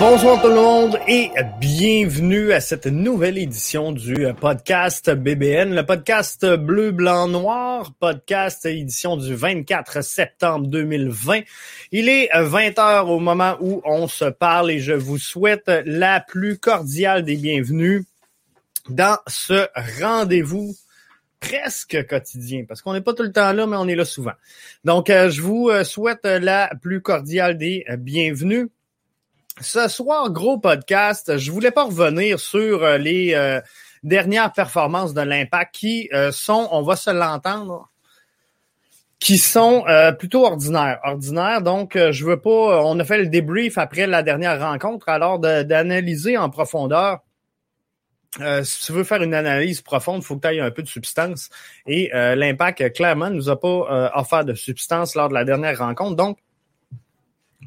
Bonsoir tout le monde et bienvenue à cette nouvelle édition du podcast BBN, le podcast bleu, blanc, noir, podcast édition du 24 septembre 2020. Il est 20 heures au moment où on se parle et je vous souhaite la plus cordiale des bienvenues dans ce rendez-vous presque quotidien, parce qu'on n'est pas tout le temps là, mais on est là souvent. Donc, euh, je vous euh, souhaite la plus cordiale des bienvenues. Ce soir, gros podcast. Je voulais pas revenir sur euh, les euh, dernières performances de l'Impact qui euh, sont, on va se l'entendre, qui sont plutôt ordinaires. Ordinaires, donc je veux pas. On a fait le débrief après la dernière rencontre, alors d'analyser en profondeur. si tu veux faire une analyse profonde, il faut que tu aies un peu de substance. Et l'impact, clairement, nous a pas offert de substance lors de la dernière rencontre. Donc,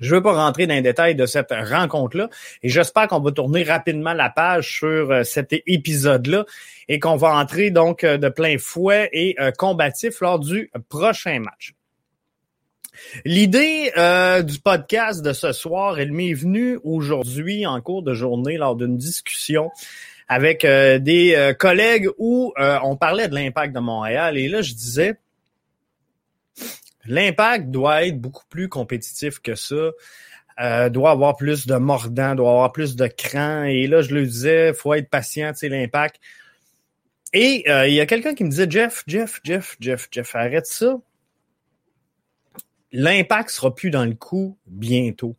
je veux pas rentrer dans les détails de cette rencontre-là et j'espère qu'on va tourner rapidement la page sur euh, cet épisode-là et qu'on va entrer donc euh, de plein fouet et euh, combatif lors du prochain match. L'idée du podcast de ce soir, elle m'est venue aujourd'hui en cours de journée lors d'une discussion avec des collègues où on parlait de l'impact de Montréal et là je disais L'impact doit être beaucoup plus compétitif que ça. Euh, doit avoir plus de mordant, doit avoir plus de cran. Et là, je le disais, faut être patient, tu sais, l'impact. Et euh, il y a quelqu'un qui me disait, Jeff, Jeff, Jeff, Jeff, Jeff, arrête ça. L'impact sera plus dans le coup bientôt.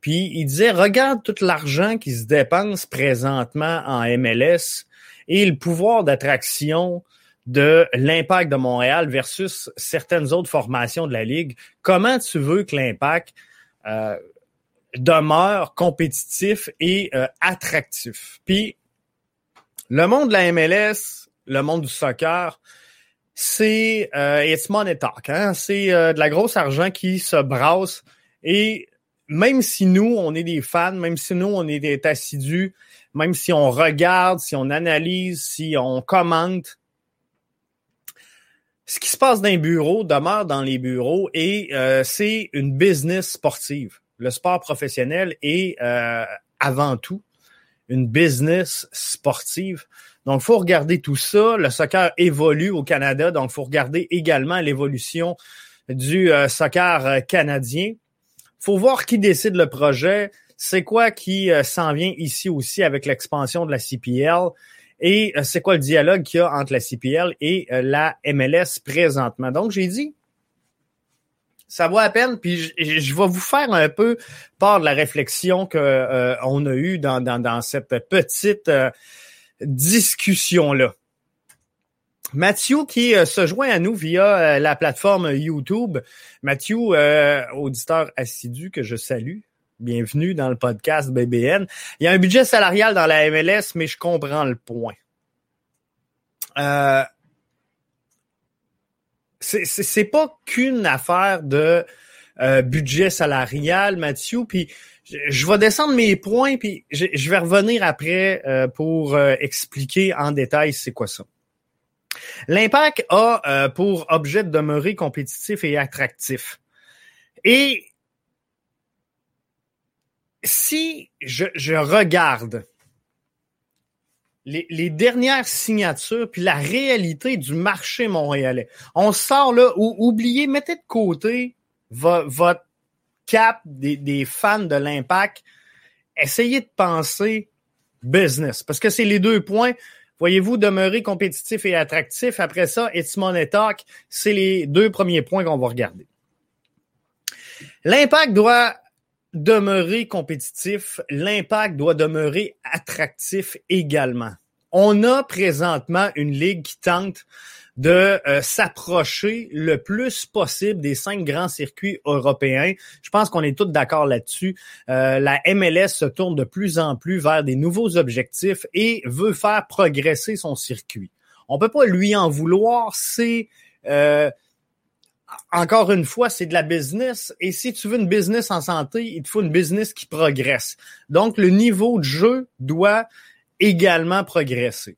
Puis il disait, regarde tout l'argent qui se dépense présentement en MLS et le pouvoir d'attraction de l'impact de Montréal versus certaines autres formations de la Ligue. Comment tu veux que l'impact euh, demeure compétitif et euh, attractif? Puis, le monde de la MLS, le monde du soccer, c'est euh, it's money talk. Hein? C'est euh, de la grosse argent qui se brasse. Et même si nous, on est des fans, même si nous, on est des assidus, même si on regarde, si on analyse, si on commente, ce qui se passe dans les bureaux demeure dans les bureaux et euh, c'est une business sportive. Le sport professionnel est euh, avant tout une business sportive. Donc, il faut regarder tout ça. Le soccer évolue au Canada, donc il faut regarder également l'évolution du euh, soccer canadien. faut voir qui décide le projet. C'est quoi qui s'en vient ici aussi avec l'expansion de la CPL. Et euh, c'est quoi le dialogue qu'il y a entre la CPL et euh, la MLS présentement? Donc, j'ai dit, ça vaut à peine, puis je, vais vous faire un peu part de la réflexion qu'on euh, a eue dans, dans, cette petite discussion-là. Mathieu qui se joint à nous via la plateforme YouTube. Mathieu, auditeur assidu que je salue, bienvenue dans le podcast BBN. Il y a un budget salarial dans la MLS, mais je comprends le point. Euh, c'est pas qu'une affaire de euh, budget salarial, Mathieu. Puis je, vais descendre mes points, puis je, vais revenir après euh, pour expliquer en détail c'est quoi ça. L'impact a pour objet de demeurer compétitif et attractif. Et si je, regarde les, dernières signatures puis la réalité du marché montréalais, on sort là où oubliez, mettez de côté votre cap des, fans de l'impact, essayez de penser business parce que c'est les deux points. Voyez-vous demeurer compétitif et attractif? Après ça, it's money talk. C'est les deux premiers points qu'on va regarder. L'impact doit demeurer compétitif, l'impact doit demeurer attractif également. On a présentement une ligue qui tente de euh, s'approcher le plus possible des cinq grands circuits européens. Je pense qu'on est tous d'accord là-dessus. Euh, la MLS se tourne de plus en plus vers des nouveaux objectifs et veut faire progresser son circuit. On peut pas lui en vouloir. C'est euh, encore une fois, c'est de la business. Et si tu veux une business en santé, il te faut une business qui progresse. Donc, le niveau de jeu doit également progresser.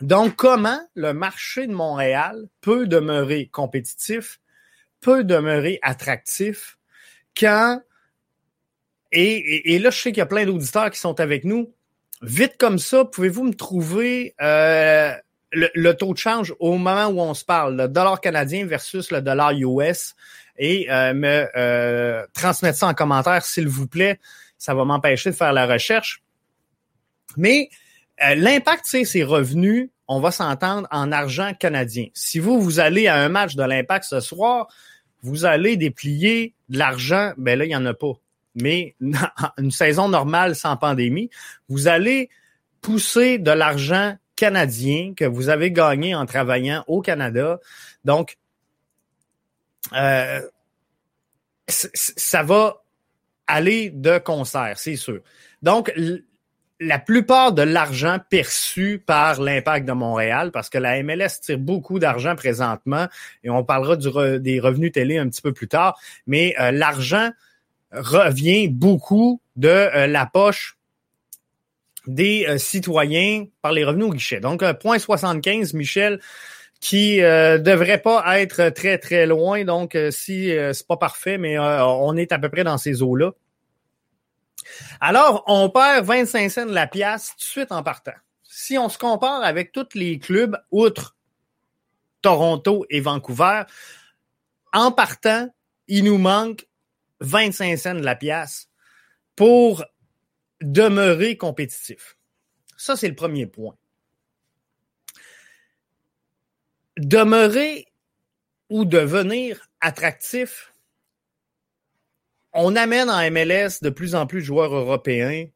Donc, comment le marché de Montréal peut demeurer compétitif, peut demeurer attractif quand, et, et, là, je sais qu'il y a plein d'auditeurs qui sont avec nous. Vite comme ça, pouvez-vous me trouver euh, le, taux de change au moment où on se parle, le dollar canadien versus le dollar US, et euh, me euh, transmettre ça en commentaire, s'il vous plaît. Ça va m'empêcher de faire la recherche. Mais euh, l'impact, c'est ses revenus, on va s'entendre en argent canadien. Si vous, vous allez à un match de l'impact ce soir, vous allez déplier de l'argent, ben là, il n'y en a pas. Mais une saison normale sans pandémie, vous allez pousser de l'argent canadien que vous avez gagné en travaillant au Canada. Donc, euh, ça va aller de concert, c'est sûr. Donc, la plupart de l'argent perçu par l'impact de Montréal, parce que la MLS tire beaucoup d'argent présentement, et on parlera des revenus télé un petit peu plus tard, mais euh, l'argent revient beaucoup de euh, la poche des euh, citoyens par les revenus au guichet. Donc, point 75, Michel, qui euh, devrait pas être très, très loin. Donc, euh, si c'est pas parfait, mais on est à peu près dans ces eaux-là. Alors, on perd 25 cents la pièce tout de suite en partant. Si on se compare avec tous les clubs, outre Toronto et Vancouver, en partant, il nous manque 25 cents la pièce pour demeurer compétitif. Ça, c'est le premier point. Demeurer ou devenir attractif, on amène en MLS de plus en plus de joueurs européens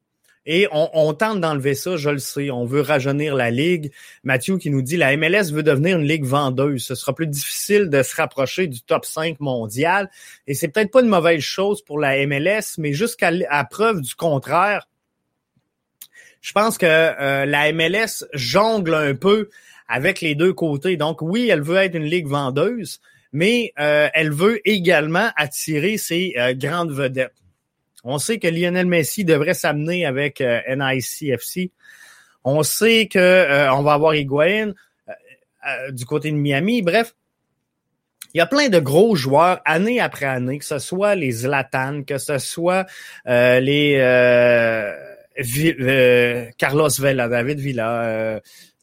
et on, tente d'enlever ça, je le sais. On veut rajeunir la ligue. Mathieu qui nous dit la MLS veut devenir une ligue vendeuse. Ce sera plus difficile de se rapprocher du top 5 mondial. Et c'est peut-être pas une mauvaise chose pour la MLS, mais jusqu'à preuve du contraire, je pense que euh, la MLS jongle un peu avec les deux côtés. Donc oui, elle veut être une ligue vendeuse, mais euh, elle veut également attirer ses euh, grandes vedettes. On sait que Lionel Messi devrait s'amener avec NICFC. On sait que on va avoir Higuain du côté de Miami. Bref, il y a plein de gros joueurs année après année, que ce soit les Zlatan, que ce soit les euh, Carlos Vela, David Villa. Euh,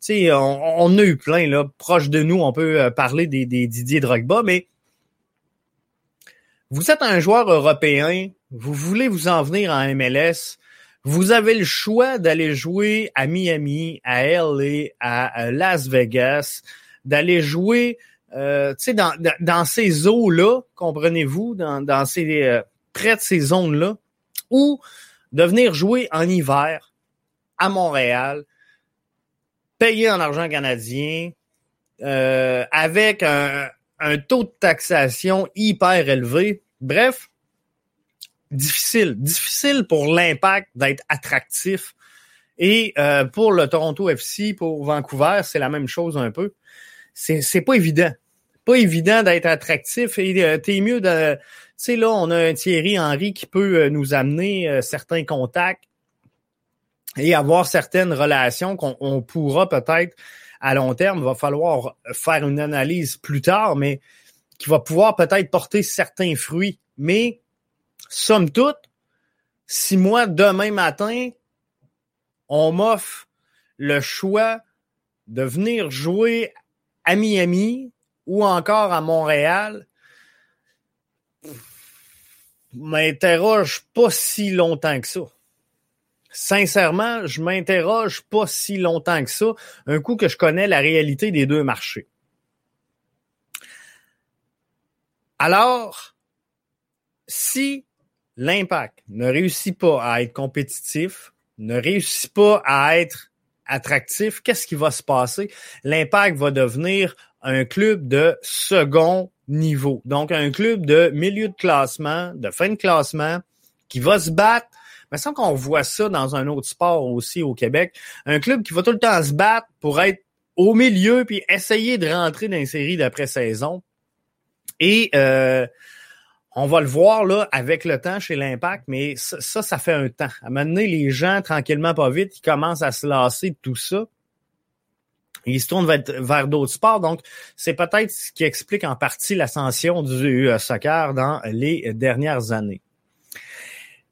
on, on a eu plein là, proche de nous. On peut euh, parler des, Didier Drogba, mais vous êtes un joueur européen, vous voulez vous en venir en MLS, vous avez le choix d'aller jouer à Miami, à LA, à Las Vegas, d'aller jouer euh, dans, dans, ces eaux-là, comprenez-vous, dans, dans ces près de ces zones-là, où de venir jouer en hiver à Montréal, payé en argent canadien, euh, avec un, taux de taxation hyper élevé. Bref, difficile. Difficile pour l'impact d'être attractif. Et euh, pour le Toronto FC, pour Vancouver, c'est la même chose un peu. C'est pas évident. Pas évident d'être attractif et euh, t'es mieux de sais, là, on a un Thierry Henry qui peut euh, nous amener euh, certains contacts et avoir certaines relations qu'on pourra peut-être à long terme, va falloir faire une analyse plus tard, mais qui va pouvoir peut-être porter certains fruits. Mais, somme toute, si moi, demain matin, on m'offre le choix de venir jouer à Miami ou encore à Montréal, m'interroge pas si longtemps que ça. Sincèrement, je m'interroge pas si longtemps que ça, un coup que je connais la réalité des deux marchés. Alors, si l'impact ne réussit pas à être compétitif, ne réussit pas à être attractif, qu'est-ce qui va se passer? L'impact va devenir un club de second niveau. Donc, un club de milieu de classement, de fin de classement, qui va se battre. Mais sans qu'on voit ça dans un autre sport aussi au Québec. Un club qui va tout le temps se battre pour être au milieu puis essayer de rentrer dans une série d'après-saison. Et euh, on va le voir là avec le temps chez l'Impact, mais ça, ça, fait un temps. À un les gens, tranquillement, pas vite, ils commencent à se lasser de tout ça. Ils se tournent vers, d'autres sports. Donc, c'est peut-être ce qui explique en partie l'ascension du euh, soccer dans les dernières années.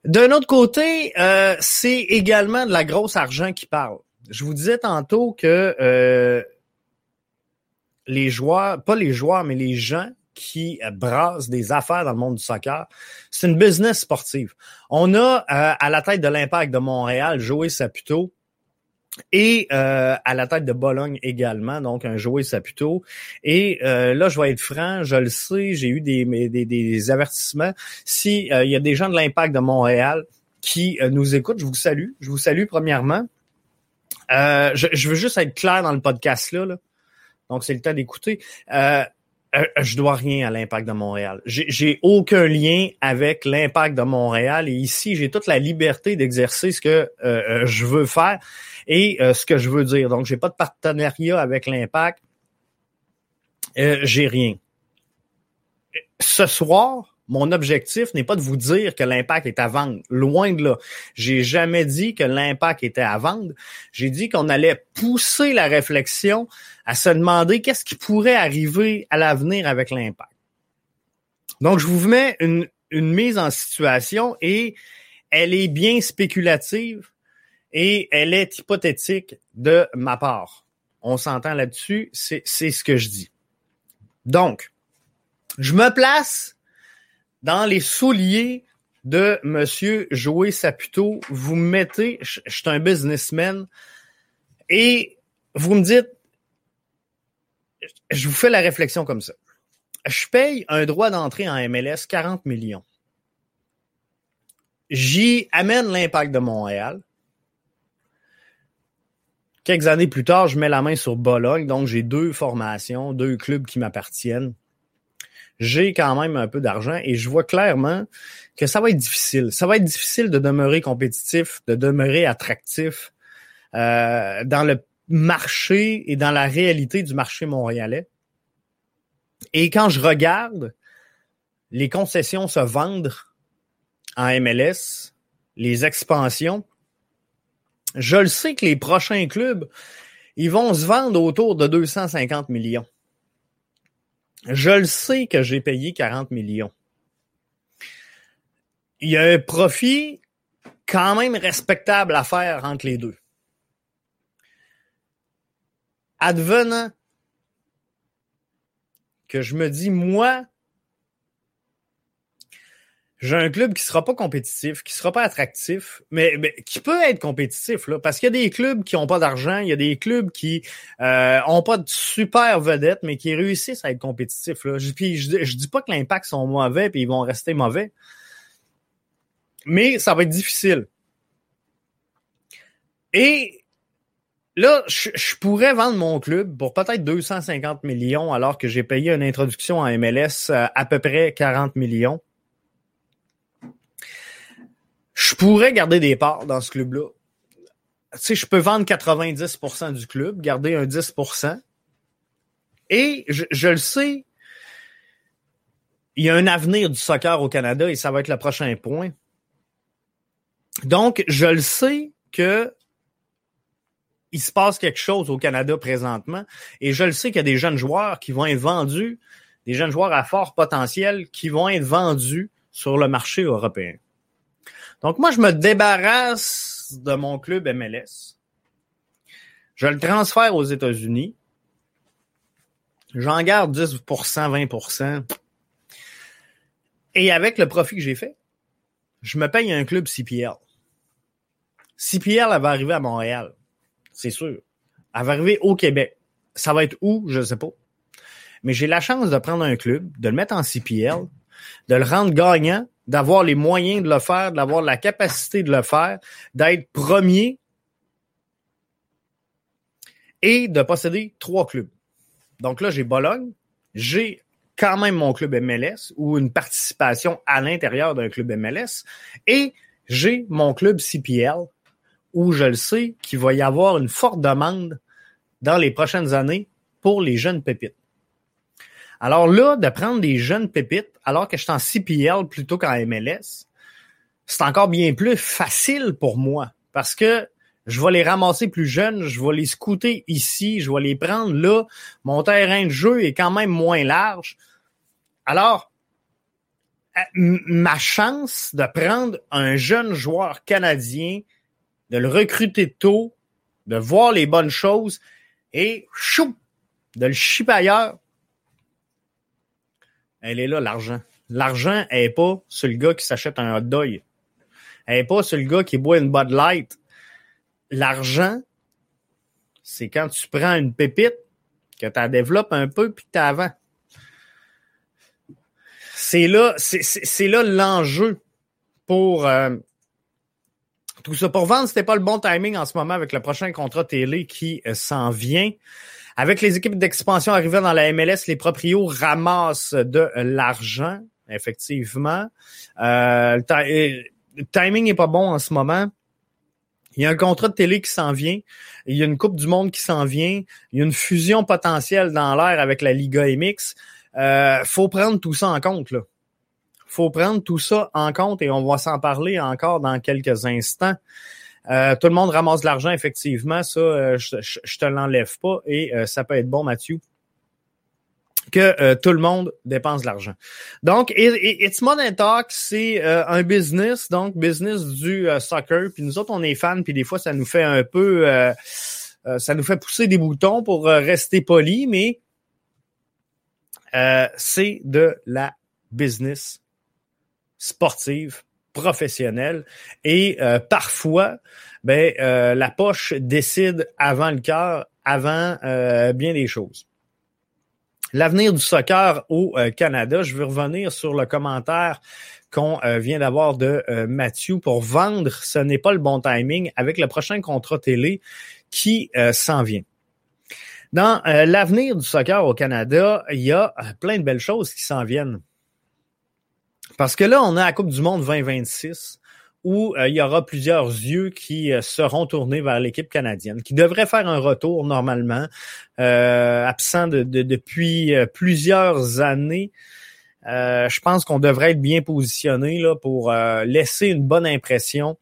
D'un autre côté, euh, c'est également de la grosse argent qui parle. Je vous disais tantôt que euh, les joueurs, pas les joueurs, mais les gens qui brassent des affaires dans le monde du soccer, c'est une business sportive. On a à la tête de l'Impact de Montréal Joey Saputo, et euh, à la tête de Bologne également, donc un joueur Saputo. Et euh, là, je vais être franc, je le sais, j'ai eu des, des, des avertissements. Si euh, il y a des gens de l'Impact de Montréal qui nous écoutent, je vous salue. Je vous salue premièrement. Je, je, veux juste être clair dans le podcast là. là. Donc, c'est le temps d'écouter. Euh, je dois rien à l'impact de Montréal. J'ai aucun lien avec l'impact de Montréal et ici j'ai toute la liberté d'exercer ce que euh, euh, je veux faire et ce que je veux dire. Donc j'ai pas de partenariat avec l'impact. j'ai rien. Ce soir, mon objectif n'est pas de vous dire que l'impact est à vendre. Loin de là. J'ai jamais dit que l'impact était à vendre. J'ai dit qu'on allait pousser la réflexion à se demander qu'est-ce qui pourrait arriver à l'avenir avec l'impact. Donc, je vous mets une, une mise en situation et elle est bien spéculative et elle est hypothétique de ma part. On s'entend là-dessus, c'est ce que je dis. Donc, je me place dans les souliers de Monsieur Joey Saputo, vous me mettez, je, suis un businessman, et vous me dites, je vous fais la réflexion comme ça. Je paye un droit d'entrée en MLS 40 millions. J'y amène l'impact de Montréal. Quelques années plus tard, je mets la main sur Bologne, donc j'ai deux formations, deux clubs qui m'appartiennent j'ai quand même un peu d'argent et je vois clairement que ça va être difficile. Ça va être difficile de demeurer compétitif, de demeurer attractif euh, dans le marché et dans la réalité du marché montréalais. Et quand je regarde les concessions se vendre en MLS, les expansions, je le sais que les prochains clubs, ils vont se vendre autour de 250 millions. Je le sais que j'ai payé 40 millions. Il y a un profit quand même respectable à faire entre les deux. Advenant que je me dis, moi, j'ai un club qui sera pas compétitif, qui sera pas attractif, mais, qui peut être compétitif là, parce qu'il y a des clubs qui ont pas d'argent, il y a des clubs qui euh, ont pas de super vedettes, mais qui réussissent à être compétitifs là. Je, puis je, je dis pas que l'impact sont mauvais puis ils vont rester mauvais, mais ça va être difficile. Et là, je, je pourrais vendre mon club pour peut-être 250 millions alors que j'ai payé une introduction en MLS à peu près 40 millions je pourrais garder des parts dans ce club-là. Tu sais, je peux vendre 90% du club, garder un 10%. Et je, le sais, il y a un avenir du soccer au Canada et ça va être le prochain point. Donc, je le sais que il se passe quelque chose au Canada présentement et je le sais qu'il y a des jeunes joueurs qui vont être vendus, des jeunes joueurs à fort potentiel qui vont être vendus sur le marché européen. Donc, moi, je me débarrasse de mon club MLS. Je le transfère aux États-Unis. J'en garde 10% 20% Et avec le profit que j'ai fait, je me paye un club CPL. CPL, elle va arriver à Montréal. C'est sûr. Elle va arriver au Québec. Ça va être où? Je ne sais pas. Mais j'ai la chance de prendre un club, de le mettre en CPL, de le rendre gagnant d'avoir les moyens de le faire, d'avoir la capacité de le faire, d'être premier et de posséder trois clubs. Donc là, j'ai Bologne, j'ai quand même mon club MLS ou une participation à l'intérieur d'un club MLS et j'ai mon club CPL où je le sais qu'il va y avoir une forte demande dans les prochaines années pour les jeunes pépites. Alors là, de prendre des jeunes pépites, alors que je suis en CPL plutôt qu'en MLS, c'est encore bien plus facile pour moi parce que je vais les ramasser plus jeunes, je vais les scouter ici, je vais les prendre là. Mon terrain de jeu est quand même moins large. Alors, euh, ma chance de prendre un jeune joueur canadien, de le recruter tôt, de voir les bonnes choses et chou, de le chipper ailleurs, elle est là, l'argent. L'argent n'est pas sur le gars qui s'achète un hot dog. Elle n'est pas sur le gars qui boit une Bud Light. L'argent, c'est quand tu prends une pépite, que tu la développes un peu, puis que tu avant c'est là, c'est là l'enjeu pour euh, tout ça. Pour vendre, c'était pas le bon timing en ce moment avec le prochain contrat télé qui euh, s'en vient. Avec les équipes d'expansion arrivant dans la MLS, les proprios ramassent de l'argent, effectivement. Euh, le, timing est pas bon en ce moment. Il y a un contrat de télé qui s'en vient. Il y a une Coupe du Monde qui s'en vient. Il y a une fusion potentielle dans l'air avec la Liga MX. Euh, faut prendre tout ça en compte. Là. faut prendre tout ça en compte et on va s'en parler encore dans quelques instants. Euh, tout le monde ramasse de l'argent, effectivement. Ça, euh, je, te l'enlève pas et euh, ça peut être bon, Mathieu que tout le monde dépense de l'argent. Donc, It's Money Talk, c'est un business, donc business du soccer. Puis nous autres, on est fans, puis des fois, ça nous fait un peu, ça nous fait pousser des boutons pour rester poli, mais c'est de la business sportive, professionnelle. Et euh, parfois, ben, euh, la poche décide avant le cœur, avant bien des choses. L'avenir du soccer au Canada, je veux revenir sur le commentaire qu'on vient d'avoir de Mathieu pour vendre. Ce n'est pas le bon timing avec le prochain contrat télé qui s'en vient. Dans euh, l'avenir du soccer au Canada, il y a euh, plein de belles choses qui s'en viennent. Parce que là, on a la Coupe du Monde 2026 où euh, il y aura plusieurs yeux qui seront tournés vers l'équipe canadienne, qui devrait faire un retour normalement, absent de, depuis plusieurs années. je pense qu'on devrait être bien positionné là, pour laisser une bonne impression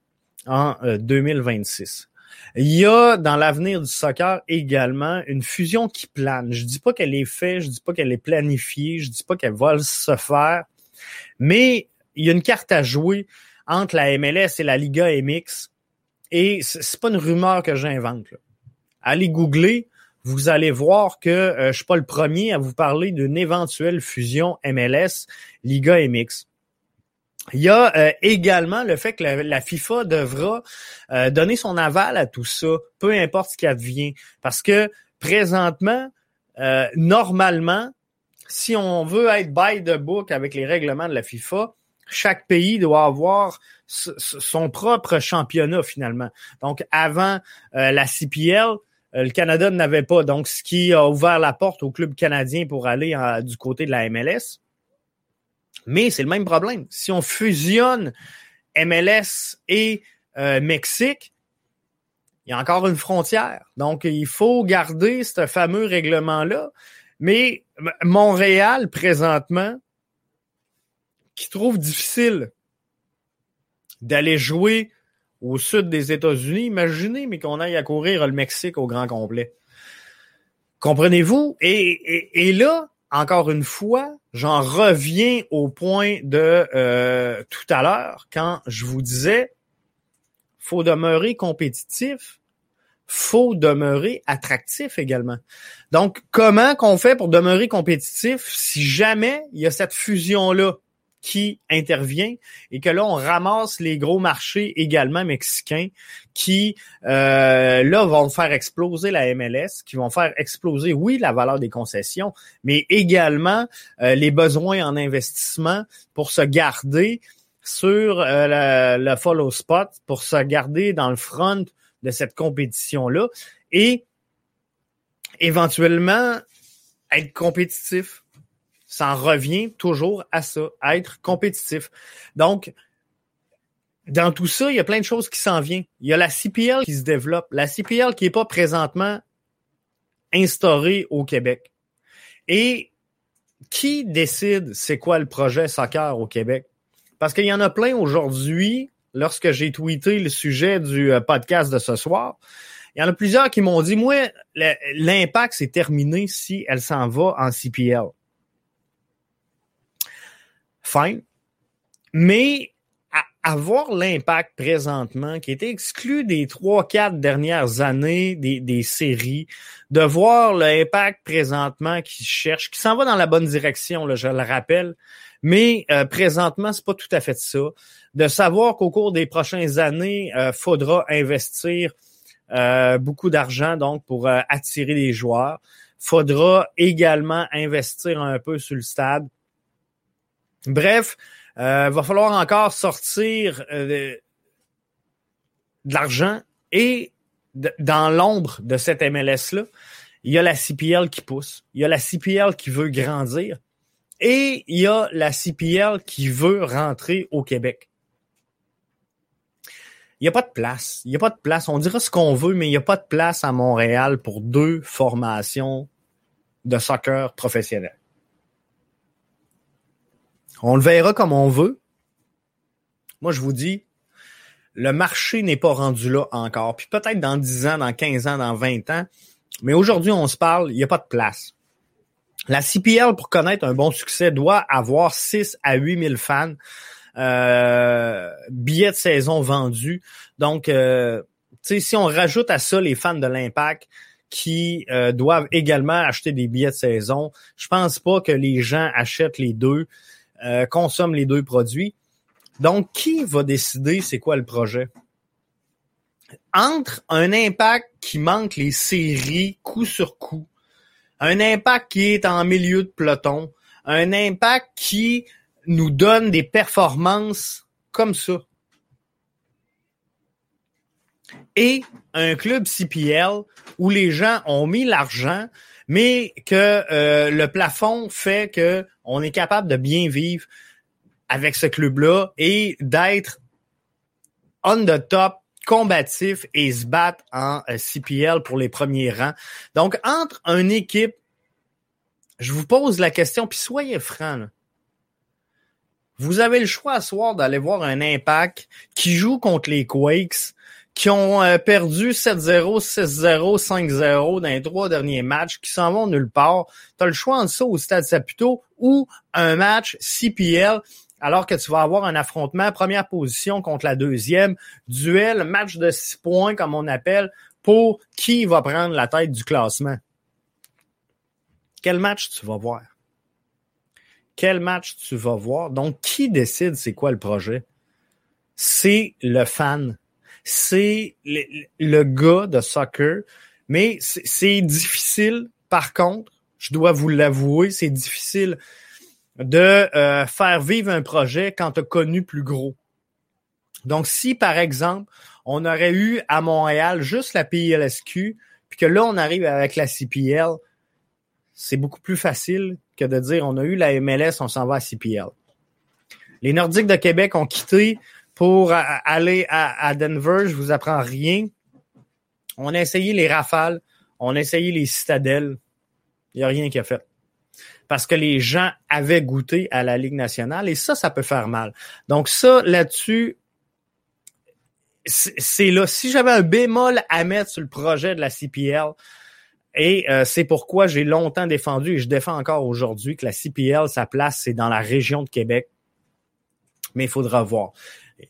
en 2026. Il y a dans l'avenir du soccer également une fusion qui plane. Je dis pas qu'elle est faite, je dis pas qu'elle est planifiée, je dis pas qu'elle va se faire, mais il y a une carte à jouer entre la MLS et la Liga MX. Et c'est pas une rumeur que j'invente. Allez googler, vous allez voir que euh, je suis pas le premier à vous parler d'une éventuelle fusion MLS Liga MX. Il y a euh, également le fait que la, FIFA devra euh, donner son aval à tout ça, peu importe ce qui advient. Parce que présentement, euh, normalement, si on veut être by the book avec les règlements de la FIFA, chaque pays doit avoir son propre championnat finalement. Donc avant la CPL, le Canada n'avait pas. Donc ce qui a ouvert la porte au club canadien pour aller du côté de la MLS. Mais c'est le même problème. Si on fusionne MLS et euh, Mexique, il y a encore une frontière. Donc, il faut garder ce fameux règlement-là. Mais Montréal, présentement, qui trouve difficile d'aller jouer au sud des États-Unis, imaginez, mais qu'on aille à courir le Mexique au grand complet. Comprenez-vous? et, et là, encore une fois, j'en reviens au point de euh, tout à l'heure quand je vous disais faut demeurer compétitif, faut demeurer attractif également. Donc, comment qu'on fait pour demeurer compétitif si jamais il y a cette fusion-là qui intervient et que là, on ramasse les gros marchés également mexicains qui, euh, là, vont faire exploser la MLS, qui vont faire exploser, oui, la valeur des concessions, mais également euh, les besoins en investissement pour se garder sur euh, le, follow spot, pour se garder dans le front de cette compétition-là et éventuellement être compétitif ça en revient toujours à ça, à être compétitif. Donc, dans tout ça, il y a plein de choses qui s'en viennent. Il y a la CPL qui se développe. La CPL qui n'est pas présentement instaurée au Québec. Et qui décide c'est quoi le projet soccer au Québec? Parce qu'il y en a plein aujourd'hui, lorsque j'ai tweeté le sujet du euh, podcast de ce soir, il y en a plusieurs qui m'ont dit, moi, l'impact, c'est terminé si elle s'en va en CPL. Fine. Mais avoir l'impact présentement, qui était exclu des trois, quatre dernières années des, des séries, de voir l'impact présentement qui cherche, qui s'en va dans la bonne direction, là, je le rappelle, mais euh, présentement, c'est pas tout à fait ça. De savoir qu'au cours des prochaines années, euh, faudra investir euh, beaucoup d'argent donc pour euh, attirer des joueurs. Faudra également investir un peu sur le stade. Bref, euh, va falloir encore sortir euh, de, l'argent et dans l'ombre de cette MLS-là, il y a la CPL qui pousse, il y a la CPL qui veut grandir et il y a la CPL qui veut rentrer au Québec. Il n'y a pas de place. Il n'y a pas de place. On dira ce qu'on veut, mais il n'y a pas de place à Montréal pour deux formations de soccer professionnel. On le verra comme on veut. Moi, je vous dis, le marché n'est pas rendu là encore. Puis peut-être dans 10 ans, dans 15 ans, dans 20 ans. Mais aujourd'hui, on se parle, il n'y a pas de place. La CPL, pour connaître un bon succès, doit avoir 6 à 8 000 fans. Euh, billets de saison vendus. Donc, euh, si on rajoute à ça les fans de l'Impact qui euh, doivent également acheter des billets de saison, je pense pas que les gens achètent les deux. Euh, consomment les deux produits. Donc, qui va décider c'est quoi le projet? Entre un impact qui manque les séries coup sur coup, un impact qui est en milieu de peloton, un impact qui nous donne des performances comme ça. Et un club CPL où les gens ont mis l'argent, mais que euh, le plafond fait que on est capable de bien vivre avec ce club-là et d'être on the top combatif et se battre en euh, CPL pour les premiers rangs. Donc, entre une équipe, je vous pose la question, puis soyez francs. Vous avez le choix à soir d'aller voir un impact qui joue contre les Quakes qui ont euh, perdu 7-0, 6-0, 5-0 dans les trois derniers matchs, qui s'en vont nulle part. Tu as le choix entre ça au Stade Saputo ou un match CPL, alors que tu vas avoir un affrontement première position contre la deuxième, duel, match de six points comme on appelle, pour qui va prendre la tête du classement. Quel match tu vas voir? Quel match tu vas voir? Donc, qui décide c'est quoi le projet? C'est le fan c'est le, gars de soccer, mais c'est difficile, par contre, je dois vous l'avouer, c'est difficile de euh, faire vivre un projet quand tu as connu plus gros. Donc, si, par exemple, on aurait eu à Montréal juste la PLSQ, puis que là, on arrive avec la CPL, c'est beaucoup plus facile que de dire on a eu la MLS, on s'en va à CPL. Les Nordiques de Québec ont quitté pour aller à, Denver, je vous apprends rien. On a essayé les rafales, on a essayé les citadelles. Il n'y a rien qui a fait. Parce que les gens avaient goûté à la Ligue nationale et ça, ça peut faire mal. Donc ça, là-dessus, c'est là. Si j'avais un bémol à mettre sur le projet de la CPL, et euh, c'est pourquoi j'ai longtemps défendu et je défends encore aujourd'hui que la CPL, sa place, c'est dans la région de Québec. Mais il faudra voir.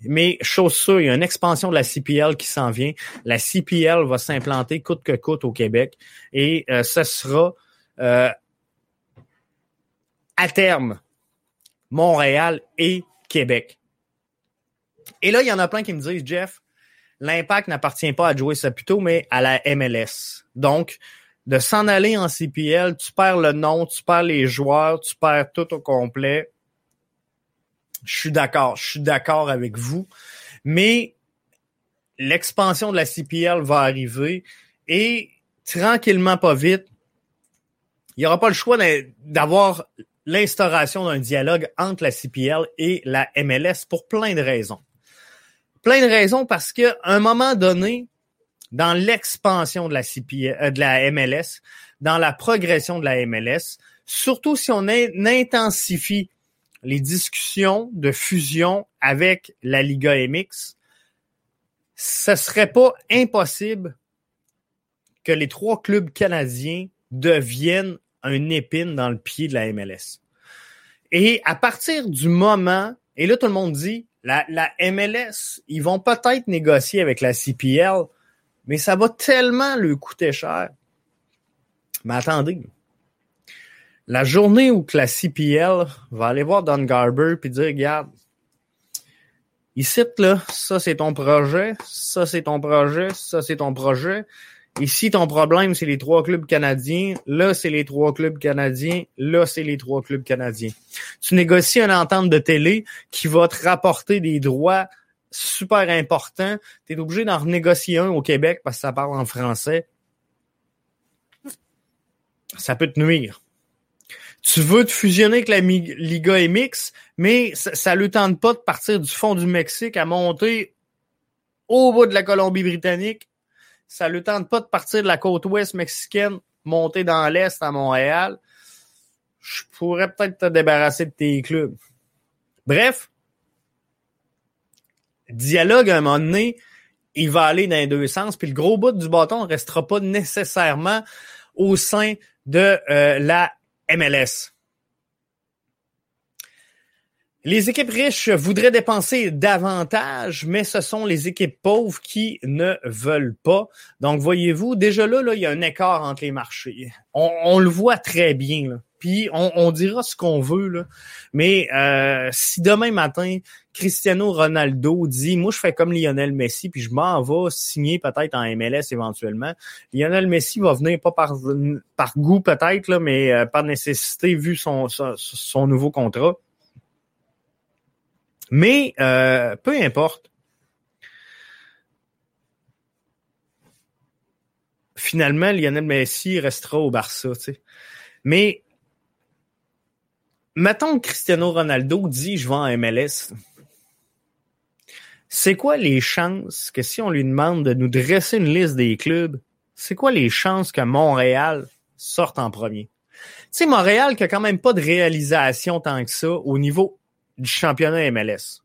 Mais chose sûre, il y a une expansion de la CPL qui s'en vient. La CPL va s'implanter coûte que coûte au Québec et euh, ce sera euh, à terme Montréal et Québec. Et là, il y en a plein qui me disent, Jeff, l'impact n'appartient pas à Joey Saputo, mais à la MLS. Donc, de s'en aller en CPL, tu perds le nom, tu perds les joueurs, tu perds tout au complet. Je suis d'accord, je suis d'accord avec vous. Mais l'expansion de la CPL va arriver et tranquillement, pas vite, il n'y aura pas le choix d'avoir l'instauration d'un dialogue entre la CPL et la MLS pour plein de raisons. Plein de raisons parce qu'à un moment donné, dans l'expansion de la CPL, euh, de la MLS, dans la progression de la MLS, surtout si on intensifie les discussions de fusion avec la Liga MX, ce serait pas impossible que les trois clubs canadiens deviennent un épine dans le pied de la MLS. Et à partir du moment, et là tout le monde dit, la, la MLS, ils vont peut-être négocier avec la CPL, mais ça va tellement leur coûter cher. Mais attendez, la journée où que la CPL va aller voir Don Garber puis dire, regarde, ici, là, ça c'est ton projet, ça c'est ton projet, ça c'est ton projet. Ici, ton problème, c'est les trois clubs canadiens. Là, c'est les trois clubs canadiens. Là, c'est les trois clubs canadiens. Tu négocies une entente de télé qui va te rapporter des droits super importants. Tu es obligé d'en renégocier un au Québec parce que ça parle en français. Ça peut te nuire tu veux te fusionner avec la Liga MX, mais ça ne lui tente pas de partir du fond du Mexique à monter au bout de la Colombie-Britannique. Ça ne lui tente pas de partir de la côte ouest mexicaine, monter dans l'est à Montréal. Je pourrais peut-être te débarrasser de tes clubs. Bref, dialogue à un moment donné, il va aller dans les deux sens, puis le gros bout du bâton ne restera pas nécessairement au sein de euh, la MLS. Les équipes riches voudraient dépenser davantage, mais ce sont les équipes pauvres qui ne veulent pas. Donc, voyez-vous, déjà là, il y a un écart entre les marchés. On, le voit très bien. Puis on, dira ce qu'on veut, là. mais euh, si demain matin, Cristiano Ronaldo dit Moi, je fais comme Lionel Messi, puis je m'en vais signer peut-être en MLS éventuellement. Lionel Messi va venir pas par, par goût peut-être, là, mais euh, par nécessité vu son, son, nouveau contrat. Mais euh, peu importe. Finalement, Lionel Messi restera au Barça. Tu sais. Mais mettons que Cristiano Ronaldo dit je vais en MLS. C'est quoi les chances que si on lui demande de nous dresser une liste des clubs, c'est quoi les chances que Montréal sorte en premier? Tu sais, Montréal qui a quand même pas de réalisation tant que ça au niveau du championnat MLS.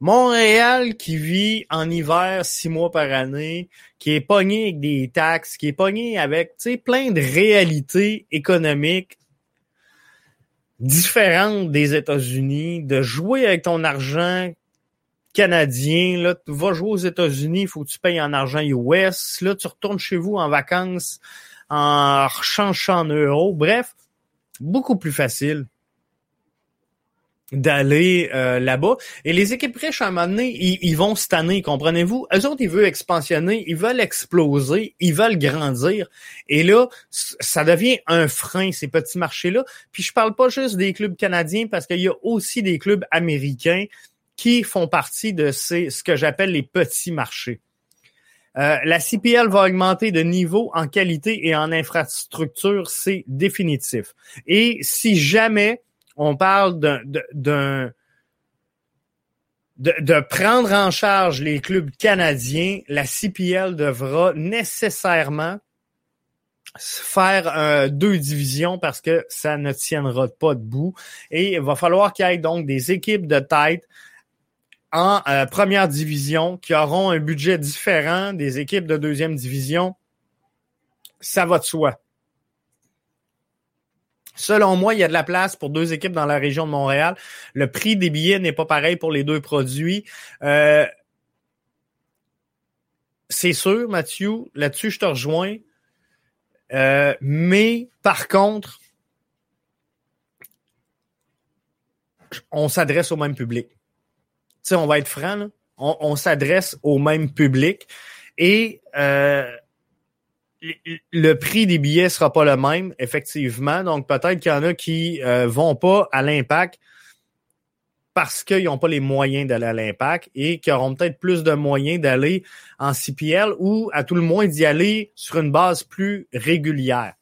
Montréal qui vit en hiver six mois par année, qui est pogné avec des taxes, qui est pogné avec plein de réalités économiques différente des États-Unis, de jouer avec ton argent canadien. Là, tu vas jouer aux États-Unis, il faut que tu payes en argent US. Là, tu retournes chez vous en vacances en rechangeant en euros. Bref, beaucoup plus facile d'aller euh, là-bas. Et les équipes riches, à un moment donné, ils, vont année, comprenez-vous? Eux autres, ils veulent expansionner, ils veulent exploser, ils veulent grandir. Et là, ça devient un frein, ces petits marchés-là. Puis je parle pas juste des clubs canadiens, parce qu'il y a aussi des clubs américains qui font partie de ces, ce que j'appelle les petits marchés. Euh, la CPL va augmenter de niveau en qualité et en infrastructure, c'est définitif. Et si jamais on parle d'un de, prendre en charge les clubs canadiens, la CPL devra nécessairement faire euh, deux divisions parce que ça ne tiendra pas debout. Et il va falloir qu'il y ait donc des équipes de tête en euh, première division qui auront un budget différent des équipes de deuxième division. Ça va de soi. Selon moi, il y a de la place pour deux équipes dans la région de Montréal. Le prix des billets n'est pas pareil pour les deux produits. Euh, c'est sûr, Mathieu, là-dessus, je te rejoins. Euh, mais par contre, on s'adresse au même public. Tu sais, on va être franc, On, s'adresse au même public. Et euh, le prix des billets sera pas le même, effectivement. Donc, peut-être qu'il y en a qui euh, vont pas à l'impact parce qu'ils n'ont pas les moyens d'aller à l'impact et qui auront peut-être plus de moyens d'aller en CPL ou à tout le moins d'y aller sur une base plus régulière.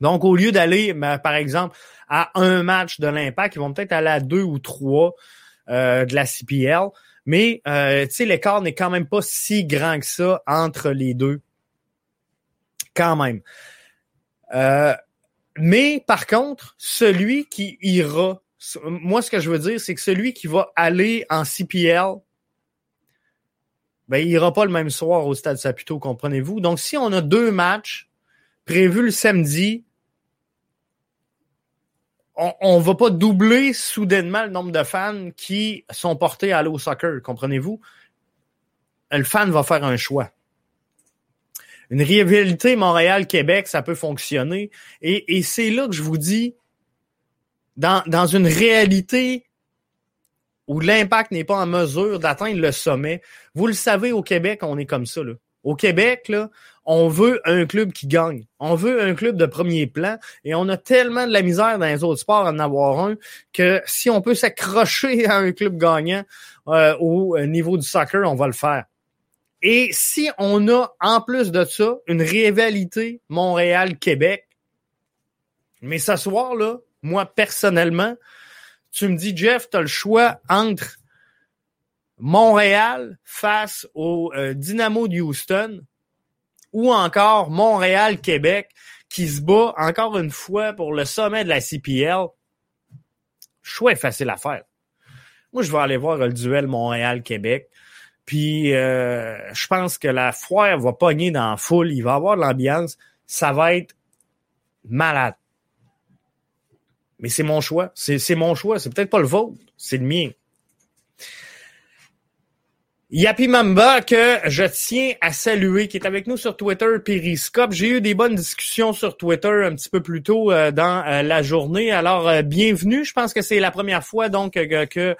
Donc, au lieu d'aller, ben, par exemple, à un match de l'impact, ils vont peut-être aller à deux ou trois euh, de la CPL. Mais, euh, tu sais, l'écart n'est quand même pas si grand que ça entre les deux quand même. Euh, Mais par contre, celui qui ira, moi ce que je veux dire, c'est que celui qui va aller en CPL, ben, il ira pas le même soir au Stade Saputo, comprenez-vous? Donc, si on a deux matchs prévus le samedi, on, ne va pas doubler soudainement le nombre de fans qui sont portés à aller au soccer, comprenez-vous? Le fan va faire un choix. Une rivalité Montréal-Québec, ça peut fonctionner. Et, c'est là que je vous dis, dans, dans une réalité où l'impact n'est pas en mesure d'atteindre le sommet, vous le savez, au Québec, on est comme ça. Là. Au Québec, là, on veut un club qui gagne. On veut un club de premier plan. Et on a tellement de la misère dans les autres sports à en avoir un que si on peut s'accrocher à un club gagnant euh, au niveau du soccer, on va le faire. Et si on a en plus de ça une rivalité Montréal-Québec, mais ce soir, là, moi personnellement, tu me dis, Jeff, tu as le choix entre Montréal face au euh, Dynamo de Houston ou encore Montréal-Québec qui se bat encore une fois pour le sommet de la CPL. Choix est facile à faire. Moi, je vais aller voir le duel Montréal-Québec. Puis euh, je pense que la foire va pogner dans la foule, il va avoir de l'ambiance, ça va être malade. Mais c'est mon choix, c'est mon choix, c'est peut-être pas le vôtre, c'est le mien. Yapi Mamba, que je tiens à saluer, qui est avec nous sur Twitter, Periscope. J'ai eu des bonnes discussions sur Twitter un petit peu plus tôt euh, dans euh, la journée. Alors, bienvenue. Je pense que c'est la première fois donc que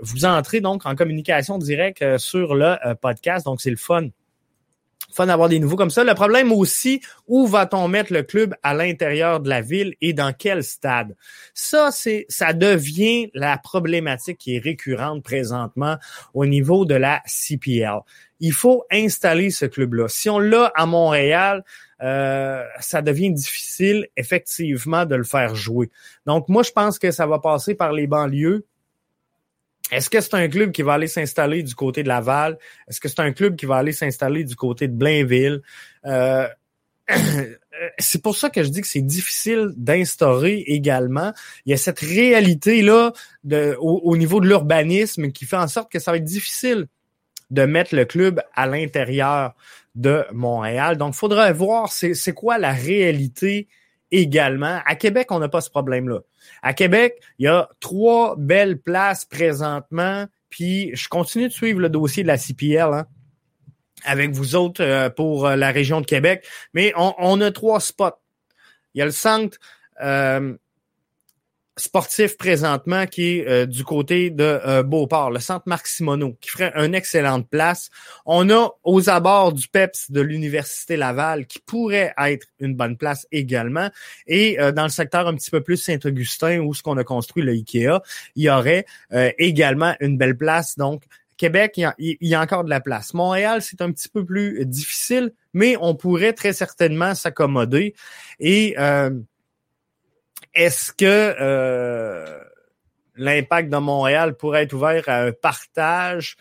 vous entrez donc en communication directe euh, sur le euh, podcast, donc c'est le fun. Fun d'avoir des nouveaux comme ça. Le problème aussi, où va-t-on mettre le club à l'intérieur de la ville et dans quel stade? Ça, c'est, ça devient la problématique qui est récurrente présentement au niveau de la CPL. Il faut installer ce club-là. Si on l'a à Montréal, euh, ça devient difficile effectivement de le faire jouer. Donc moi, je pense que ça va passer par les banlieues est-ce que c'est un club qui va aller s'installer du côté de Laval? Est-ce que c'est un club qui va aller s'installer du côté de Blainville? Euh, c'est pour ça que je dis que c'est difficile d'instaurer également. Il y a cette réalité-là au, niveau de l'urbanisme qui fait en sorte que ça va être difficile de mettre le club à l'intérieur de Montréal. Donc, il faudra voir c'est quoi la réalité également. À Québec, on n'a pas ce problème-là. À Québec, il y a trois belles places présentement, puis je continue de suivre le dossier de la CPL hein, avec vous autres euh, pour euh, la région de Québec, mais on, on, a trois spots. Il y a le centre euh, sportif présentement qui est euh, du côté de euh, Beauport, le centre Marc Simoneau, qui ferait une excellente place. On a aux abords du PEPS de l'Université Laval qui pourrait être une bonne place également. Et euh, dans le secteur un petit peu plus Saint-Augustin où ce qu'on a construit le IKEA, il y aurait également une belle place. Donc, Québec, il y, a, encore de la place. Montréal, c'est un petit peu plus difficile, mais on pourrait très certainement s'accommoder. Et est-ce que euh, l'impact de Montréal pourrait être ouvert à un partage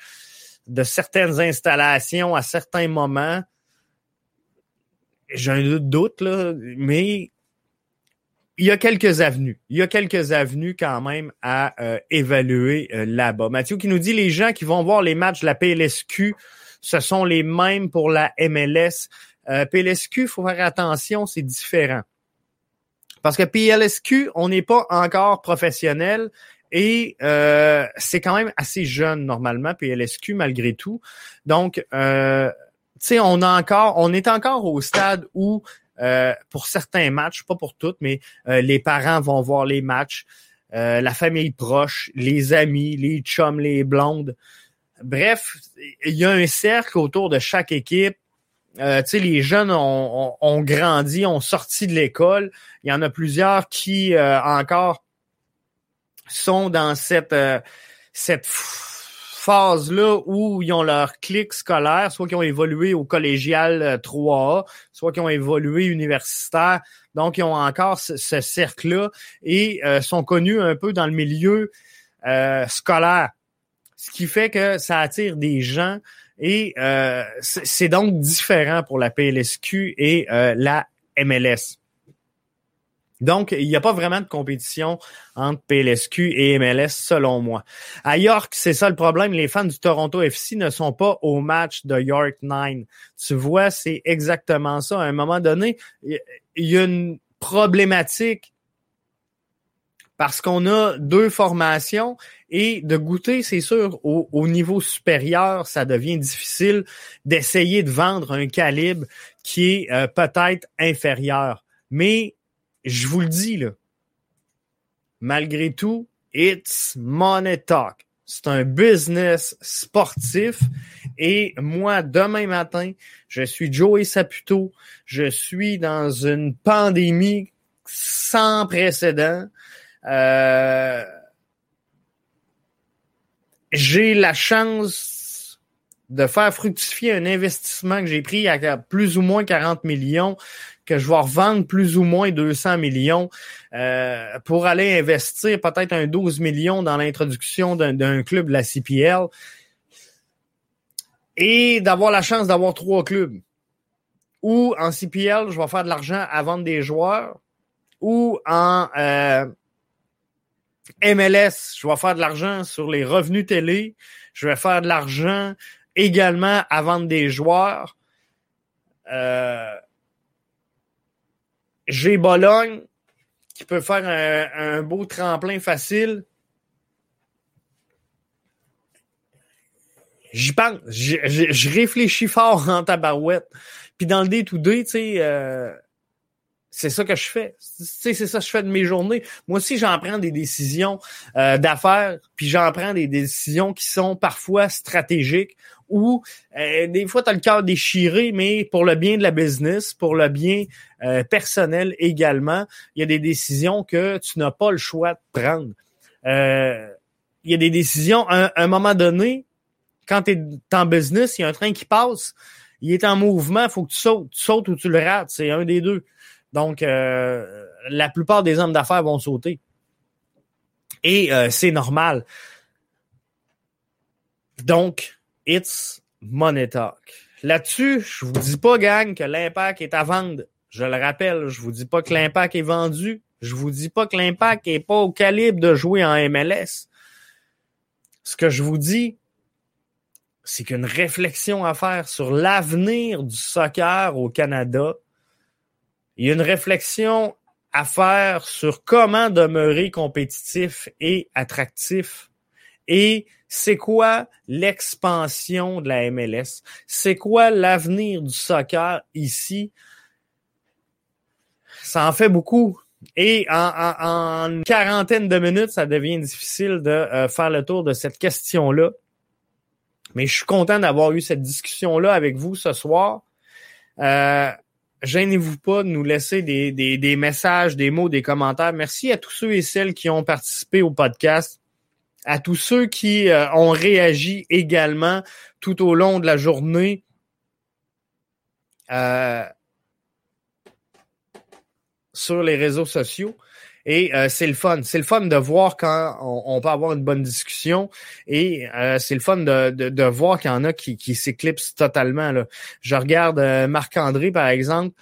de certaines installations à certains moments? J'ai un doute, là, mais il y a quelques avenues. Il y a quelques avenues quand même à euh, évaluer euh, là-bas. Mathieu qui nous dit les gens qui vont voir les matchs de la PLSQ, ce sont les mêmes pour la MLS. PLSQ, il faut faire attention, c'est différent. Parce que PLSQ, on n'est pas encore professionnel et euh, c'est quand même assez jeune normalement, PLSQ, malgré tout. Donc, euh, tu sais, on a encore, on est encore au stade où, euh, pour certains matchs, pas pour toutes, mais les parents vont voir les matchs, la famille proche, les amis, les chums, les blondes. Bref, il y a un cercle autour de chaque équipe euh, les jeunes ont, ont, grandi, ont sorti de l'école. Il y en a plusieurs qui euh, encore sont dans cette, euh, cette phase-là où ils ont leur clic scolaire, soit qui ont évolué au collégial 3A, soit qui ont évolué universitaire. Donc, ils ont encore ce, ce cercle-là et sont connus un peu dans le milieu scolaire. Ce qui fait que ça attire des gens et euh, c'est donc différent pour la PLSQ et euh, la MLS. Donc, il n'y a pas vraiment de compétition entre PLSQ et MLS, selon moi. À York, c'est ça le problème. Les fans du Toronto FC ne sont pas au match de York 9. Tu vois, c'est exactement ça. À un moment donné, il y a une problématique parce qu'on a deux formations et de goûter, c'est sûr, au, niveau supérieur, ça devient difficile d'essayer de vendre un calibre qui est euh, peut-être inférieur. Mais je vous le dis, là, malgré tout, it's money talk. C'est un business sportif. Et moi, demain matin, je suis Joey Saputo. Je suis dans une pandémie sans précédent. Euh, j'ai la chance de faire fructifier un investissement que j'ai pris à plus ou moins 40 millions, que je vais revendre plus ou moins 200 millions euh, pour aller investir peut-être un 12 millions dans l'introduction d'un club la CPL et d'avoir la chance d'avoir trois clubs. Ou en CPL, je vais faire de l'argent à vendre des joueurs, ou en euh, MLS, je vais faire de l'argent sur les revenus télé. Je vais faire de l'argent également à vendre des joueurs. Euh, j'ai Bologne qui peut faire un, beau tremplin facile. J'y pense. Je réfléchis fort en tabarouette. Puis dans le day-to-day, tu sais, euh, c'est ça que je fais. C'est ça que je fais de mes journées. Moi aussi, j'en prends des décisions euh, d'affaires, puis j'en prends des décisions qui sont parfois stratégiques ou euh, des fois, tu as le cœur déchiré, mais pour le bien de la business, pour le bien euh, personnel également, il y a des décisions que tu n'as pas le choix de prendre. il y a des décisions, à un, moment donné, quand tu es en business, il y a un train qui passe, il est en mouvement, faut que tu sautes. Tu sautes ou tu le rates, c'est un des deux. Donc, euh, la plupart des hommes d'affaires vont sauter. Et euh, c'est normal. Donc, it's money talk. Là-dessus, je vous dis pas, gang, que l'impact est à vendre. Je le rappelle, je vous dis pas que l'impact est vendu. Je vous dis pas que l'impact est pas au calibre de jouer en MLS. Ce que je vous dis, c'est qu'une réflexion à faire sur l'avenir du soccer au Canada il y a une réflexion à faire sur comment demeurer compétitif et attractif. Et c'est quoi l'expansion de la MLS? C'est quoi l'avenir du soccer ici? Ça en fait beaucoup. Et en, quarantaine de minutes, ça devient difficile de euh, faire le tour de cette question-là. Mais je suis content d'avoir eu cette discussion-là avec vous ce soir. Euh, gênez-vous pas de nous laisser des, des, messages, des mots, des commentaires. Merci à tous ceux et celles qui ont participé au podcast, à tous ceux qui euh, ont réagi également tout au long de la journée. Euh, sur les réseaux sociaux. Et euh, c'est le fun. C'est le fun de voir quand on, peut avoir une bonne discussion. Et euh, c'est le fun de, de, voir qu'il y en a qui, qui s'éclipsent totalement. Là. Je regarde euh, Marc-André, par exemple,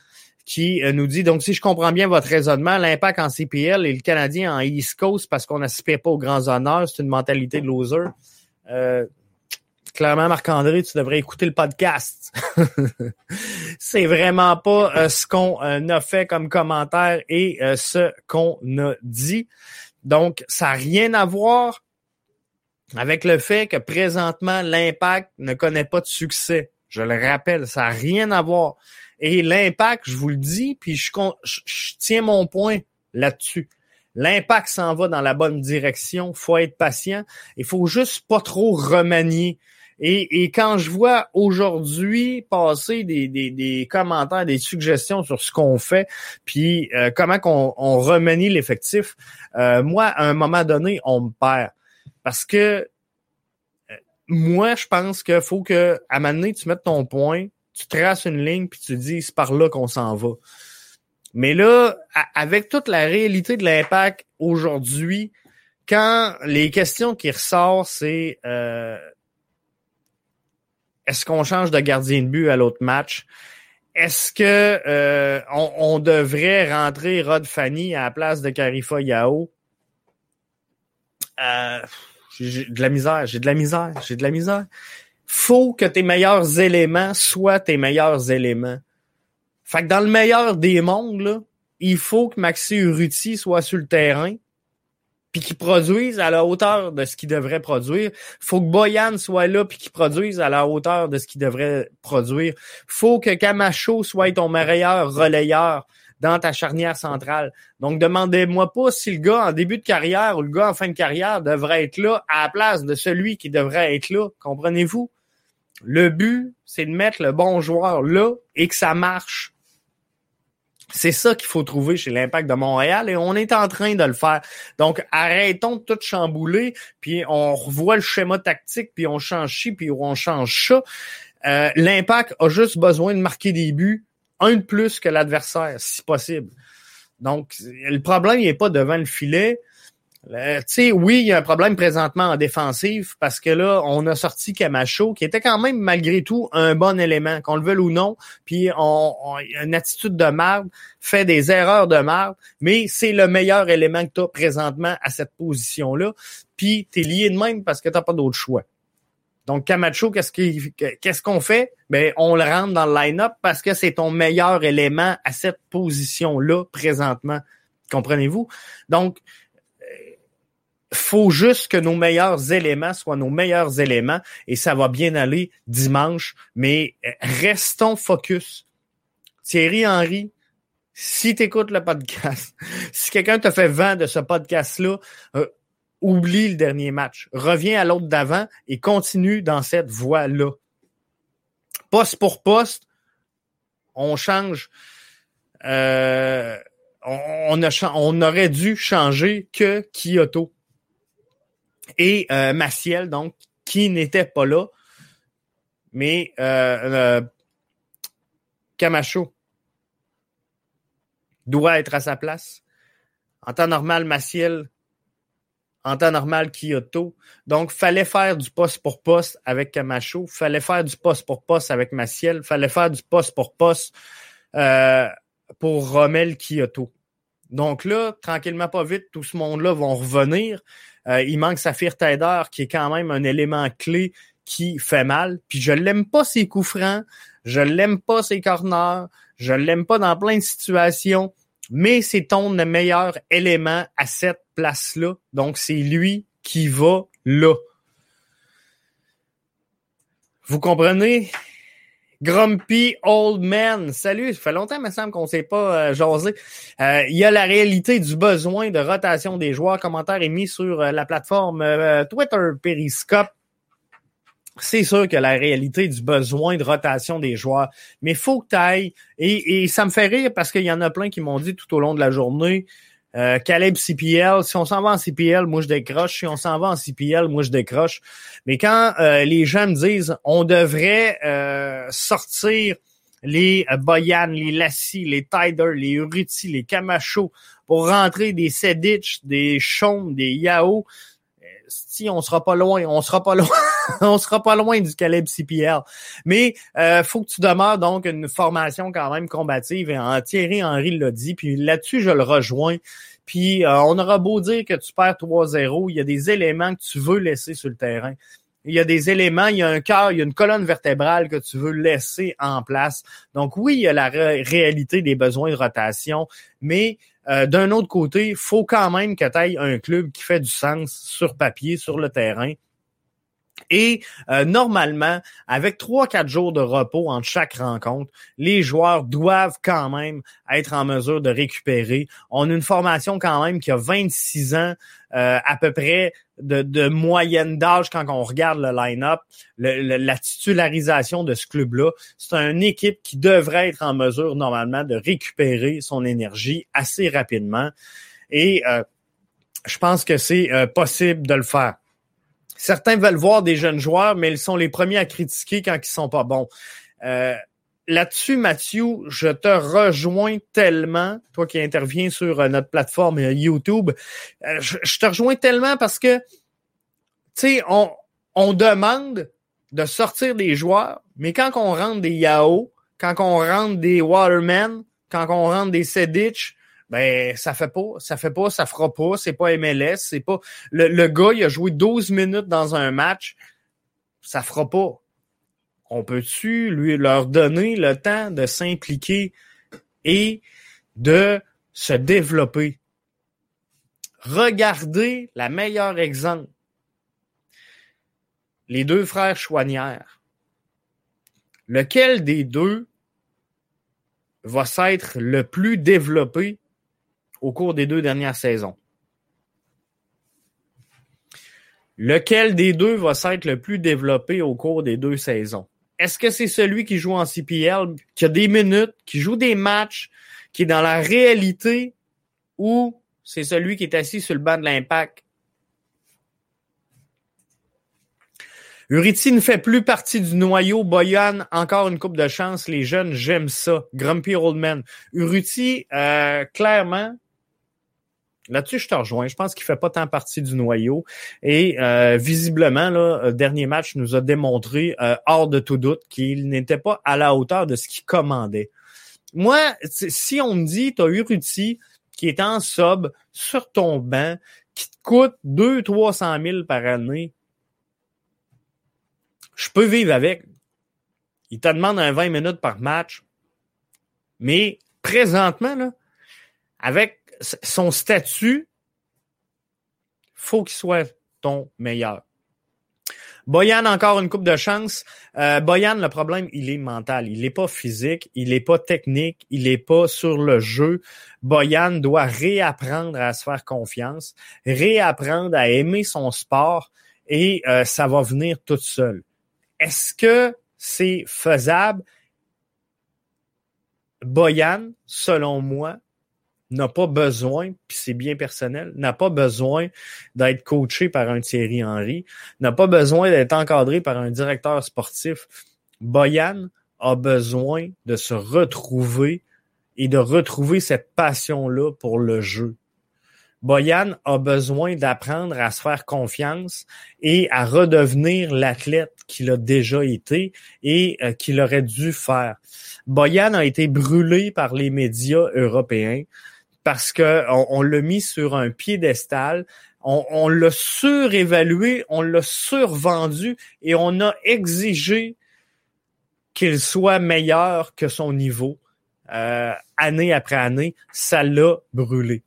qui nous dit, donc si je comprends bien votre raisonnement, l'impact en CPL et le Canadien en East Coast parce qu'on n'aspire pas aux grands honneurs, c'est une mentalité de loser clairement, Marc-André, tu devrais écouter le podcast. c'est vraiment pas euh, ce qu'on euh, a fait comme commentaire et euh, ce qu'on a dit. Donc, ça n'a rien à voir avec le fait que présentement, l'impact ne connaît pas de succès. Je le rappelle, ça n'a rien à voir. Et l'impact, je vous le dis, puis je, je tiens mon point là-dessus. L'impact s'en va dans la bonne direction. Faut être patient. Il faut juste pas trop remanier. Et, quand je vois aujourd'hui passer des, des, commentaires, des suggestions sur ce qu'on fait, puis euh, comment qu'on on remanie l'effectif, euh, moi, à un moment donné, on me perd. Parce que euh, moi, je pense qu'il faut que, à un moment donné, tu mettes ton point, tu traces une ligne, puis tu dis c'est par là qu'on s'en va. Mais là, avec toute la réalité de l'impact aujourd'hui, quand les questions qui ressortent, c'est est-ce qu'on change de gardien de but à l'autre match? est-ce que euh, on, devrait rentrer Rod Fanny à la place de Carifa Yao? Euh, j'ai de la misère, j'ai de la misère, j'ai de la misère. Faut que tes meilleurs éléments soient tes meilleurs éléments. Fait que dans le meilleur des mondes, il faut que Maxi Urruti soit sur le terrain puis qu'il produise à la hauteur de ce qu'il devrait produire. Faut que Boyan soit là puis qu'il produise à la hauteur de ce qu'il devrait produire. Faut que Camacho soit ton meilleur relayeur dans ta charnière centrale. Donc, demandez-moi pas si le gars en début de carrière ou le gars en fin de carrière devrait être là à la place de celui qui devrait être là. Comprenez-vous? Le but, c'est de mettre le bon joueur là et que ça marche. C'est ça qu'il faut trouver chez l'Impact de Montréal et on est en train de le faire. Donc, arrêtons de tout chambouler, puis on revoit le schéma tactique, puis on change ci, puis on change ça. Euh, L'Impact a juste besoin de marquer des buts, un de plus que l'adversaire, si possible. Donc, le problème n'est pas devant le filet. Euh, oui, il y a un problème présentement en défensive parce que là, on a sorti Camacho, qui était quand même malgré tout un bon élément, qu'on le veuille ou non. Puis on, on une attitude de marde, fait des erreurs de marde, mais c'est le meilleur élément que tu as présentement à cette position-là. Puis tu es lié de même parce que tu pas d'autre choix. Donc Camacho, qu'est-ce qu'est-ce qu'on fait? Ben on le rentre dans le line-up parce que c'est ton meilleur élément à cette position-là présentement. Comprenez-vous? Donc faut juste que nos meilleurs éléments soient nos meilleurs éléments et ça va bien aller dimanche. Mais euh, restons focus. Thierry Henry, si tu écoutes le podcast, si quelqu'un te fait vent de ce podcast-là, euh, oublie le dernier match. Reviens à l'autre d'avant et continue dans cette voie-là. Poste pour poste, on change. Euh, on, on aurait dû changer que Kyoto et euh, Maciel, donc, qui n'était pas là. Mais euh, euh, Camacho doit être à sa place. En temps normal, Maciel. En temps normal, Kyoto. Donc, fallait faire du poste pour poste avec Camacho. Fallait faire du poste pour poste avec Maciel. Fallait faire du poste pour poste euh, pour Rommel Kyoto. Donc là, tranquillement, pas vite, tout ce monde-là vont revenir. Euh, il manque Saphir Taider, qui est quand même un élément clé qui fait mal. Puis je l'aime pas ses coups francs, je l'aime pas ses corners, je l'aime pas dans plein de situations, mais c'est ton meilleur élément à cette place-là. Donc c'est lui qui va là. Vous comprenez? Grumpy Old Man. Salut, ça fait longtemps, il me semble qu'on ne s'est pas euh, jasé. Euh, il y a la réalité du besoin de rotation des joueurs. Commentaire est mis sur euh, la plateforme euh, Twitter Periscope. C'est sûr que la réalité du besoin de rotation des joueurs, mais faut que tu ailles. Et, et ça me fait rire parce qu'il y en a plein qui m'ont dit tout au long de la journée, euh, Caleb CPL, si on s'en va en CPL, moi je décroche. Si on s'en va en CPL, moi je décroche. Mais quand euh, les gens me disent on devrait euh, sortir les Boyan, les Lassie, les Tider, les Uruti, les Camacho pour rentrer des Sedic, des Chaume, des Yao, si on sera pas loin, on sera pas loin, on sera pas loin du Caleb CPL. Mais euh, faut que tu demeures donc une formation quand même combative. Et en Thierry Henry l'a dit. Puis là-dessus, je le rejoins. Puis euh, on aura beau dire que tu perds 3-0, il y a des éléments que tu veux laisser sur le terrain. Il y a des éléments, il y a un cœur, il y a une colonne vertébrale que tu veux laisser en place. Donc oui, il y a la réalité des besoins de rotation, mais euh, d'un autre côté, faut quand même que tu aies un club qui fait du sens sur papier, sur le terrain. Et euh, normalement, avec trois, quatre jours de repos entre chaque rencontre, les joueurs doivent quand même être en mesure de récupérer. On a une formation quand même qui a 26 ans euh, à peu près de, moyenne d'âge quand on regarde le line-up, la titularisation de ce club-là. C'est une équipe qui devrait être en mesure normalement de récupérer son énergie assez rapidement. Et euh, je pense que c'est possible de le faire. Certains veulent voir des jeunes joueurs, mais ils sont les premiers à critiquer quand ils sont pas bons. Euh, là-dessus, Mathieu, je te rejoins tellement, toi qui interviens sur euh, notre plateforme euh, YouTube, je, te rejoins tellement parce que, tu sais, on, demande de sortir des joueurs, mais quand on rentre des Yao, quand on rentre des Watermen, quand on rentre des Sedich, ben ça fait pas, ça fait pas, ça fera pas, c'est pas MLS, c'est pas le, le gars il a joué 12 minutes dans un match, ça fera pas. On peut-tu lui leur donner le temps de s'impliquer et de se développer? Regardez la meilleure exemple. Les deux frères Chouanières. Lequel des deux va s'être le plus développé au cours des deux dernières saisons? Lequel des deux va s'être le plus développé au cours des deux saisons? Est-ce que c'est celui qui joue en CPL, qui a des minutes, qui joue des matchs, qui est dans la réalité, ou c'est celui qui est assis sur le banc de l'impact? Uriti ne fait plus partie du noyau. Boyan, encore une coupe de chance. Les jeunes, j'aime ça. Grumpy Old Man. Uriti, euh, clairement, Là-dessus, je te rejoins. Je pense qu'il fait pas tant partie du noyau. Et euh, visiblement, le dernier match nous a démontré, euh, hors de tout doute, qu'il n'était pas à la hauteur de ce qu'il commandait. Moi, si on me dit, tu as Urruti qui est en sub sur ton banc, qui te coûte 200-300 000 par année, je peux vivre avec. Il te demande un 20 minutes par match. Mais présentement, avec son statut, faut qu'il soit ton meilleur. Boyan, encore une coupe de chance. Euh, Boyan, le problème, il est mental. Il n'est pas physique, il n'est pas technique, il n'est pas sur le jeu. Boyan doit réapprendre à se faire confiance, réapprendre à aimer son sport et euh, ça va venir tout seul. Est-ce que c'est faisable? Boyan, selon moi, n'a pas besoin, puis c'est bien personnel, n'a pas besoin d'être coaché par un Thierry Henry, n'a pas besoin d'être encadré par un directeur sportif. Boyan a besoin de se retrouver et de retrouver cette passion-là pour le jeu. Boyan a besoin d'apprendre à se faire confiance et à redevenir l'athlète qu'il a déjà été et euh, qu'il aurait dû faire. Boyan a été brûlé par les médias européens parce que on, l'a mis sur un piédestal, on, on l'a surévalué, on l'a survendu et on a exigé qu'il soit meilleur que son niveau. Euh, année après année, ça l'a brûlé.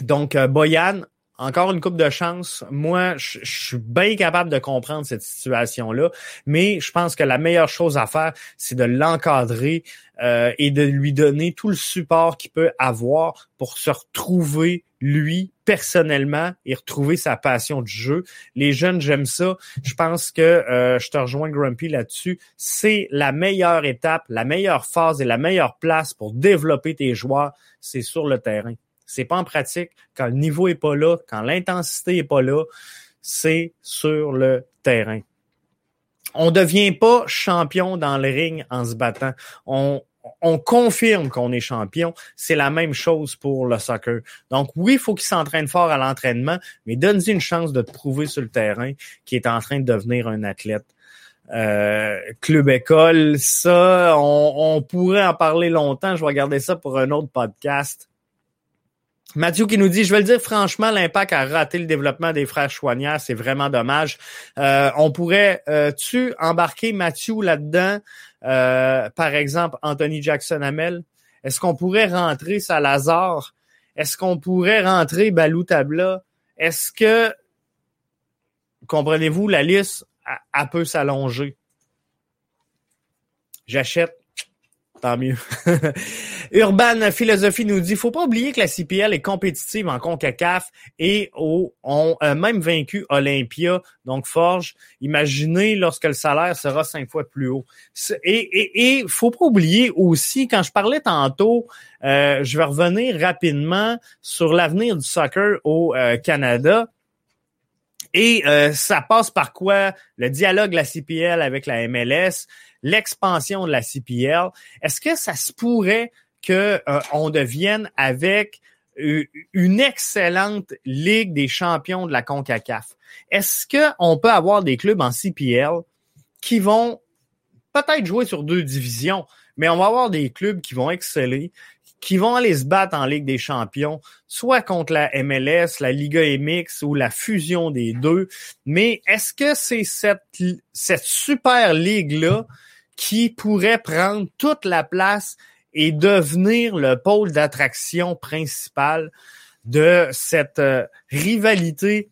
Donc, euh, Boyan, encore une coupe de chance. Moi, je, suis bien capable de comprendre cette situation-là, mais je pense que la meilleure chose à faire, c'est de l'encadrer euh, et de lui donner tout le support qu'il peut avoir pour se retrouver lui personnellement et retrouver sa passion du jeu. Les jeunes, j'aime ça. Je pense que euh, je te rejoins Grumpy là-dessus. C'est la meilleure étape, la meilleure phase et la meilleure place pour développer tes joueurs, c'est sur le terrain. C'est pas en pratique. Quand le niveau est pas là, quand l'intensité est pas là, c'est sur le terrain. On devient pas champion dans le ring en se battant. On, on confirme qu'on est champion. C'est la même chose pour le soccer. Donc oui, il faut qu'il s'entraîne fort à l'entraînement, mais donne-lui une chance de te prouver sur le terrain qu'il est en train de devenir un athlète. Euh, club école, ça, on, on, pourrait en parler longtemps. Je vais garder ça pour un autre podcast. Mathieu qui nous dit, je vais le dire franchement, l'impact a raté le développement des frères Chouanière, c'est vraiment dommage. Euh, on pourrait-tu euh, embarquer Mathieu là-dedans, euh, par exemple Anthony Jackson Hamel? Est-ce qu'on pourrait rentrer Salazar? Est-ce qu'on pourrait rentrer Balou Tabla? Est-ce que, comprenez-vous, la liste a, peut s'allonger? J'achète tant mieux. Urban Philosophie nous dit, faut pas oublier que la CPL est compétitive en CONCACAF et ont euh, même vaincu Olympia, donc Forge. Imaginez lorsque le salaire sera cinq fois plus haut. Et, et, faut pas oublier aussi, quand je parlais tantôt, euh, je vais revenir rapidement sur l'avenir du soccer au euh, Canada. Et ça passe par quoi? Le dialogue de la CPL avec la MLS, l'expansion de la CPL. Est-ce que ça se pourrait qu'on euh, devienne avec euh, une excellente ligue des champions de la CONCACAF? Est-ce qu'on peut avoir des clubs en CPL qui vont peut-être jouer sur deux divisions, mais on va avoir des clubs qui vont exceller, qui vont aller se battre en Ligue des champions, soit contre la MLS, la Liga MX ou la fusion des deux. Mais est-ce que c'est cette, cette super ligue-là qui pourrait prendre toute la place et devenir le pôle d'attraction principal de cette euh, rivalité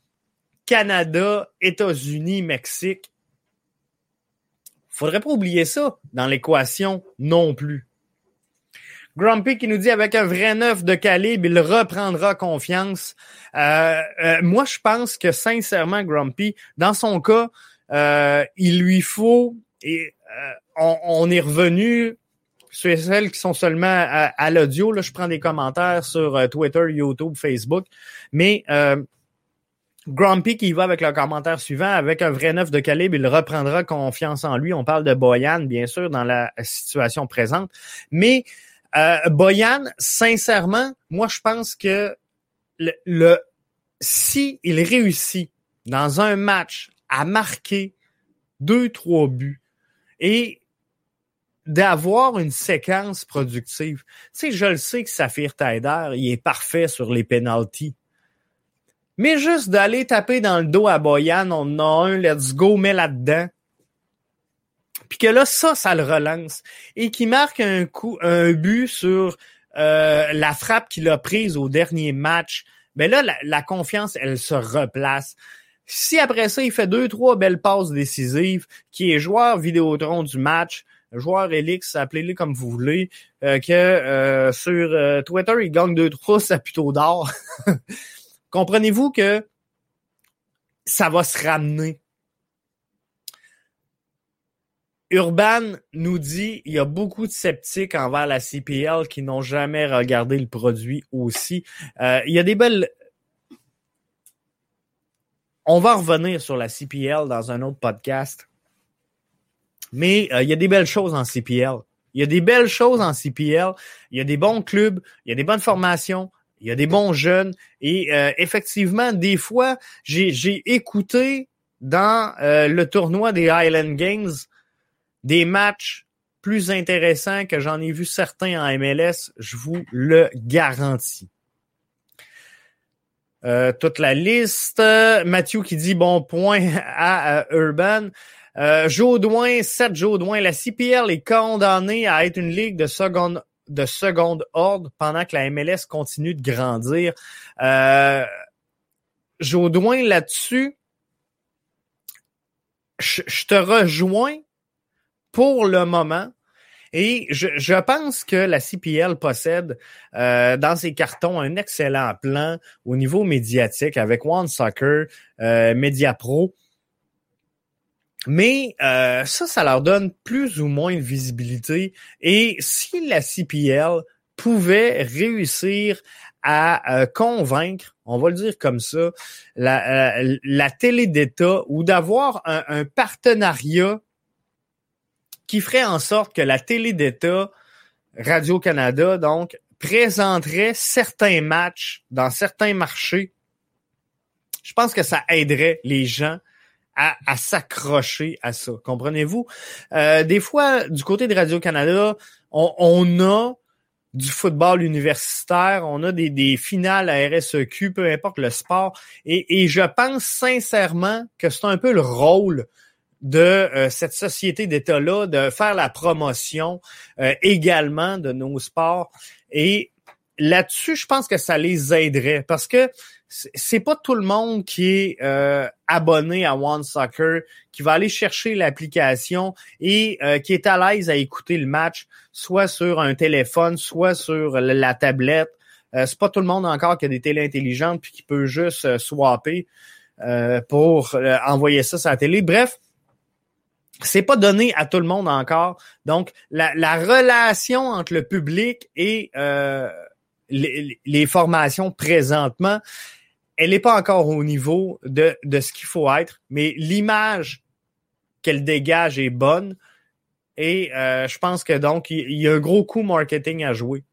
Canada, États-Unis, Mexique? Faudrait pas oublier ça dans l'équation non plus. Grumpy qui nous dit avec un vrai neuf de calibre, il reprendra confiance. Euh, euh, moi, je pense que sincèrement, Grumpy, dans son cas, euh, il lui faut, et on, est revenu, ceux et celles qui sont seulement à, l'audio, là, je prends des commentaires sur Twitter, YouTube, Facebook, mais Grumpy qui va avec le commentaire suivant, avec un vrai neuf de calibre, il reprendra confiance en lui. On parle de Boyan, bien sûr, dans la situation présente. Mais euh, Boyan, sincèrement, moi, je pense que le, le si il réussit dans un match à marquer deux, trois buts et d'avoir une séquence productive. Tu sais, je le sais que Saphir Taider, il est parfait sur les penalties. Mais juste d'aller taper dans le dos à Boyan, on a un, let's go, mets là-dedans puis que là, ça, ça le relance. Et qui marque un coup, un but sur euh, la frappe qu'il a prise au dernier match. Mais là, la, confiance, elle se replace. Si après ça, il fait deux, trois belles passes décisives, qui est joueur Vidéotron du match, joueur Elix, appelez-le comme vous voulez, euh, que euh, sur Twitter, il gagne deux, trois plutôt d'or. Comprenez-vous que ça va se ramener? Urban nous dit il y a beaucoup de sceptiques envers la CPL qui n'ont jamais regardé le produit aussi. Euh, il y a des belles. On va revenir sur la CPL dans un autre podcast. Mais euh, il y a des belles choses en CPL. Il y a des belles choses en CPL. Il y a des bons clubs, il y a des bonnes formations, il y a des bons jeunes. Et euh, effectivement, des fois, j'ai écouté dans le tournoi des Highland Games des matchs plus intéressants que j'en ai vu certains en MLS, je vous le garantis. Euh, toute la liste. Mathieu qui dit bon point à, Urban. Euh, Jaudoin, 7 Jaudoin. La CPL est condamnée à être une ligue de seconde, de seconde ordre pendant que la MLS continue de grandir. Euh, là-dessus, je te rejoins pour le moment. Et je, je, pense que la CPL possède euh, dans ses cartons un excellent plan au niveau médiatique avec One Soccer, euh, Media Pro. Mais euh, ça, ça leur donne plus ou moins de visibilité. Et si la CPL pouvait réussir à euh, convaincre, on va le dire comme ça, la, euh, la télé d'État ou d'avoir un, un partenariat qui ferait en sorte que la télé d'État, Radio-Canada, donc, présenterait certains matchs dans certains marchés. Je pense que ça aiderait les gens à, s'accrocher à ça. Comprenez-vous? Euh, des fois, du côté de Radio-Canada, on, a du football universitaire, on a des, finales à RSEQ, peu importe le sport. Et, et je pense sincèrement que c'est un peu le rôle de euh, cette société d'État-là de faire la promotion euh, également de nos sports. Et là-dessus, je pense que ça les aiderait parce que c'est pas tout le monde qui est euh, abonné à One Soccer, qui va aller chercher l'application et qui est à l'aise à écouter le match, soit sur un téléphone, soit sur la tablette. c'est pas tout le monde encore qui a des télé intelligentes puis qui peut juste swapper pour envoyer ça sur la télé. Bref, c'est pas donné à tout le monde encore. Donc, la, relation entre le public et euh, les, formations présentement, elle n'est pas encore au niveau de, de ce qu'il faut être, mais l'image qu'elle dégage est bonne. Et euh, je pense que donc, il y a un gros coup marketing à jouer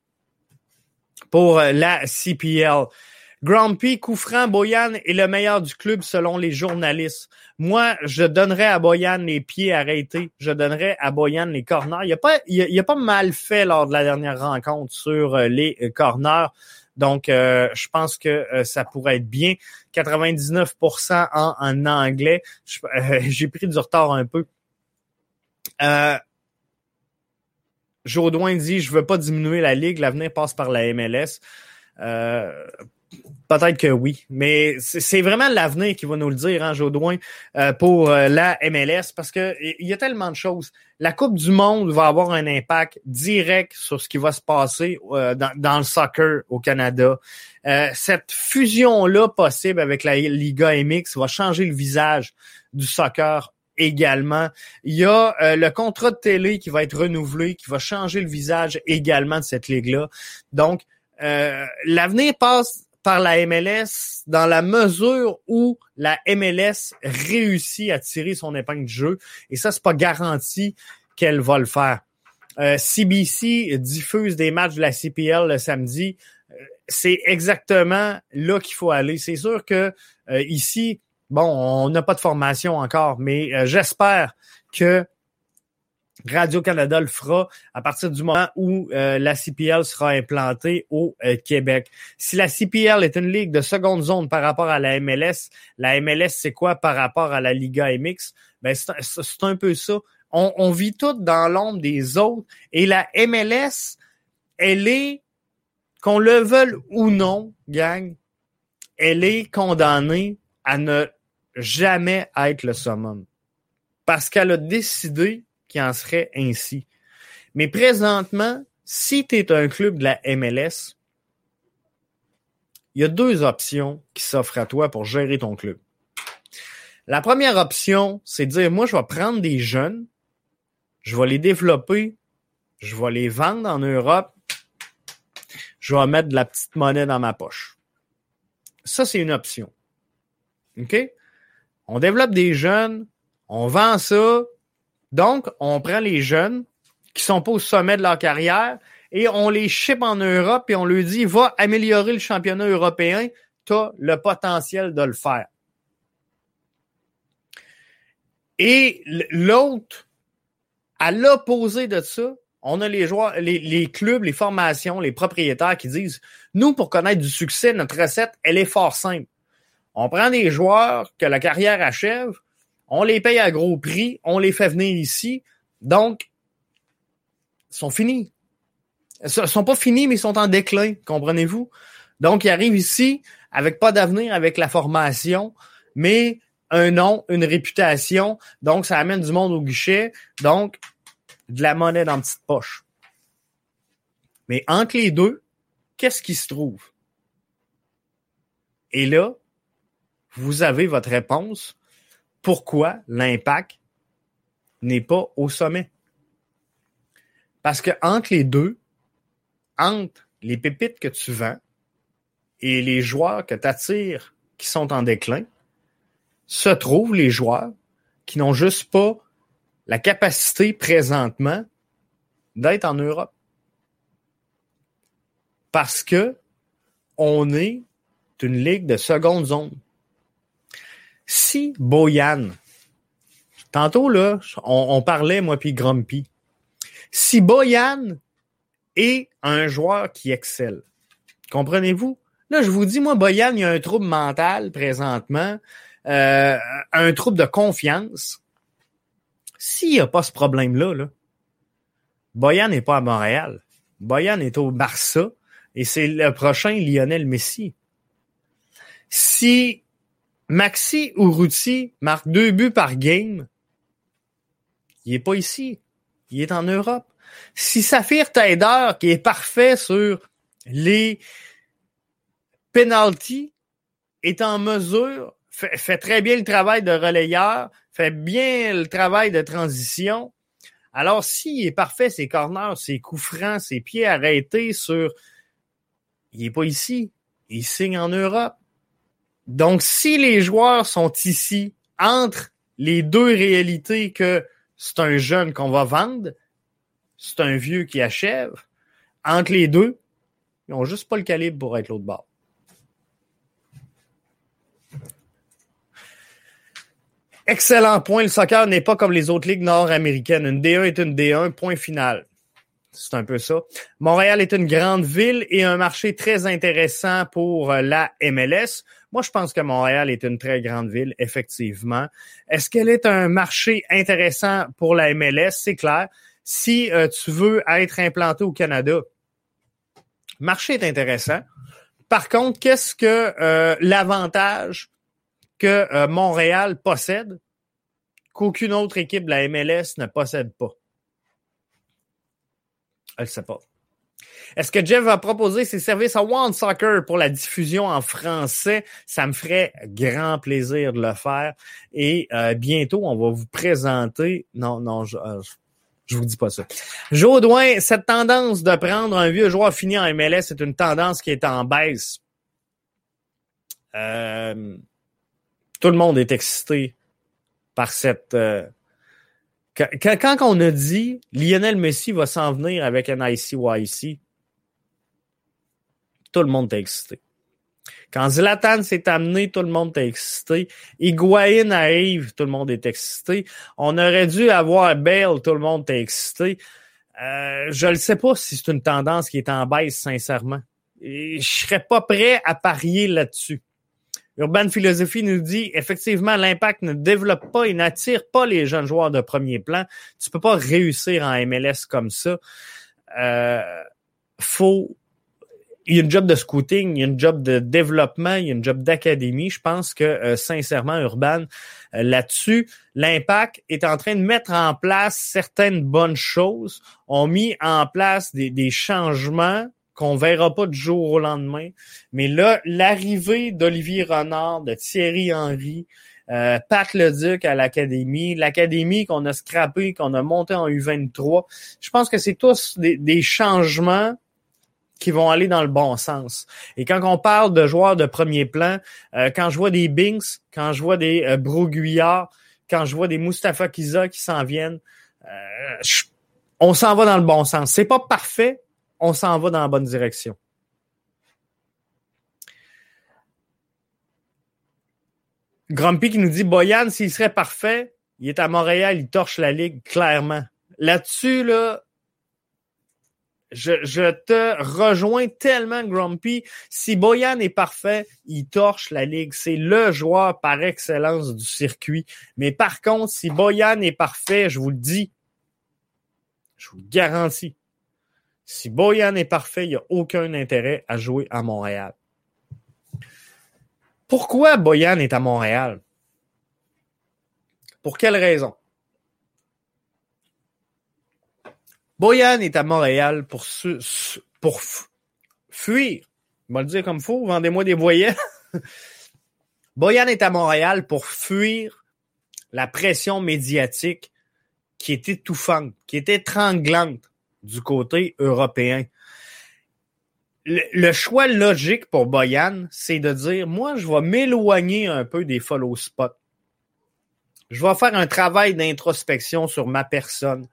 pour euh, la CPL. Grumpy, Koufran, Boyan est le meilleur du club selon les journalistes. Moi, je donnerais à Boyan les pieds arrêtés. Je donnerais à Boyan les corners. Il a pas, il a, pas mal fait lors de la dernière rencontre sur euh, les euh, corners. Donc, euh, je pense que ça pourrait être bien. 99% en, anglais. J'ai pris du retard un peu. Euh, Jodoin dit Je veux pas diminuer la Ligue, l'avenir passe par la MLS. Euh, Peut-être que oui, mais c'est vraiment l'avenir qui va nous le dire, hein, Jodoin, euh, pour euh, la MLS, parce que il y a tellement de choses. La Coupe du Monde va avoir un impact direct sur ce qui va se passer euh, dans, dans, le soccer au Canada. cette fusion-là possible avec la Liga MX va changer le visage du soccer également. Il y a le contrat de télé qui va être renouvelé, qui va changer le visage également de cette ligue-là. Donc, l'avenir passe par la MLS dans la mesure où la MLS réussit à tirer son épingle du jeu. Et ça, c'est pas garanti qu'elle va le faire. Euh, CBC diffuse des matchs de la CPL le samedi. Euh, c'est exactement là qu'il faut aller. C'est sûr que euh, ici, bon, on n'a pas de formation encore, mais j'espère que Radio-Canada le fera à partir du moment où euh, la CPL sera implantée au euh, Québec. Si la CPL est une ligue de seconde zone par rapport à la MLS, la MLS, c'est quoi par rapport à la Liga MX? Ben, c'est un peu ça. On, on vit tout dans l'ombre des autres et la MLS, elle est, qu'on le veuille ou non, gang, elle est condamnée à ne jamais être le summum. Parce qu'elle a décidé qui en serait ainsi. Mais présentement, si tu es un club de la MLS, il y a deux options qui s'offrent à toi pour gérer ton club. La première option, c'est de dire, moi, je vais prendre des jeunes, je vais les développer, je vais les vendre en Europe, je vais mettre de la petite monnaie dans ma poche. Ça, c'est une option. OK? On développe des jeunes, on vend ça, donc, on prend les jeunes qui sont pas au sommet de leur carrière et on les ship en Europe et on leur dit va améliorer le championnat européen, tu as le potentiel de le faire. Et l'autre, à l'opposé de ça, on a les joueurs, les, les, clubs, les formations, les propriétaires qui disent Nous, pour connaître du succès, notre recette, elle est fort simple. On prend des joueurs que la carrière achève, on les paye à gros prix, on les fait venir ici. Donc, ils sont finis. Ils sont pas finis, mais ils sont en déclin, comprenez-vous? Donc, ils arrivent ici avec pas d'avenir, avec la formation, mais un nom, une réputation. Donc, ça amène du monde au guichet. Donc, de la monnaie dans la petite poche. Mais entre les deux, qu'est-ce qui se trouve? Et là, vous avez votre réponse pourquoi l'impact n'est pas au sommet. Parce que entre les deux, entre les pépites que tu vends et les joueurs que tu attires qui sont en déclin, se trouvent les joueurs qui n'ont juste pas la capacité présentement d'être en Europe. Parce que on est une ligue de seconde zone si Boyan, tantôt là, on, parlait, moi puis Grumpy, si Boyan est un joueur qui excelle, comprenez-vous? Là, je vous dis, moi, Boyan, il y a un trouble mental présentement, euh, un trouble de confiance. S'il n'y a pas ce problème-là, là, Boyan n'est pas à Montréal. Boyan est au Barça et c'est le prochain Lionel Messi. Si Maxi Urruti marque deux buts par game. Il est pas ici. Il est en Europe. Si Saphir Taider, qui est parfait sur les penalties, est en mesure, fait, très bien le travail de relayeur, fait bien le travail de transition. Alors, s'il est parfait, ses corners, ses coups francs, ses pieds arrêtés sur... Il est pas ici. Il signe en Europe. Donc, si les joueurs sont ici entre les deux réalités que c'est un jeune qu'on va vendre, c'est un vieux qui achève, entre les deux, ils n'ont juste pas le calibre pour être l'autre bord. Excellent point. Le soccer n'est pas comme les autres ligues nord-américaines. Une D1 est une D1, point final. C'est un peu ça. Montréal est une grande ville et un marché très intéressant pour euh, la MLS. Moi, je pense que Montréal est une très grande ville, effectivement. Est-ce qu'elle est un marché intéressant pour la MLS? C'est clair. Si euh, tu veux être implanté au Canada, marché est intéressant. Par contre, qu'est-ce que euh, l'avantage que Montréal possède qu'aucune autre équipe de la MLS ne possède pas? Elle ne sait pas. Est-ce que Jeff va proposer ses services à One Soccer pour la diffusion en français? Ça me ferait grand plaisir de le faire. Et euh, bientôt, on va vous présenter. Non, non, je, euh, je vous dis pas ça. Jodoin, cette tendance de prendre un vieux joueur fini en MLS, c'est une tendance qui est en baisse. Euh, tout le monde est excité par cette quand, on a dit Lionel Messi va s'en venir avec un ICYC, tout le monde est excité. Quand Zlatan s'est amené, tout le monde est excité. Higuain arrive, tout le monde est excité. On aurait dû avoir Bale, tout le monde est excité. Euh, je ne sais pas si c'est une tendance qui est en baisse, sincèrement. Et je serais pas prêt à parier là-dessus. Urban Philosophie nous dit effectivement l'impact ne développe pas et n'attire pas les jeunes joueurs de premier plan. Tu peux pas réussir en MLS comme ça. Euh, faut il y a une job de scouting, il y a une job de développement, il y a une job d'académie. Je pense que euh, sincèrement, Urban, euh, là-dessus, l'impact est en train de mettre en place certaines bonnes choses, ont mis en place des, des changements qu'on verra pas du jour au lendemain. Mais là, l'arrivée d'Olivier Renard, de Thierry Henry, euh, Pat Leduc à l'académie, l'académie qu'on a scrappé, qu'on a monté en U23, je pense que c'est tous des, changements qui vont aller dans le bon sens. Et quand on parle de joueurs de premier plan, euh, quand je vois des Binks, quand je vois des euh, quand je vois des Mustafa Kiza qui s'en viennent, euh, on s'en va dans le bon sens. C'est pas parfait, on s'en va dans la bonne direction. Grumpy qui nous dit Boyan, s'il serait parfait, il est à Montréal, il torche la ligue clairement. Là-dessus, là, je, te rejoins tellement, Grumpy. Si Boyan est parfait, il torche la ligue. C'est le joueur par excellence du circuit. Mais par contre, si Boyan est parfait, je vous le dis, je vous le garantis, si Boyan est parfait, il n'y a aucun intérêt à jouer à Montréal. Pourquoi Boyan est à Montréal? Pour quelle raison? Boyan est à Montréal pour, fuir. Je vais le dire comme il faut, vendez-moi des voyelles. Boyan est à Montréal pour fuir la pression médiatique qui est étouffante, qui est étranglante du côté européen. Le, choix logique pour Boyan, c'est de dire, moi, je vais m'éloigner un peu des follow spots. Je vais faire un travail d'introspection sur ma personne.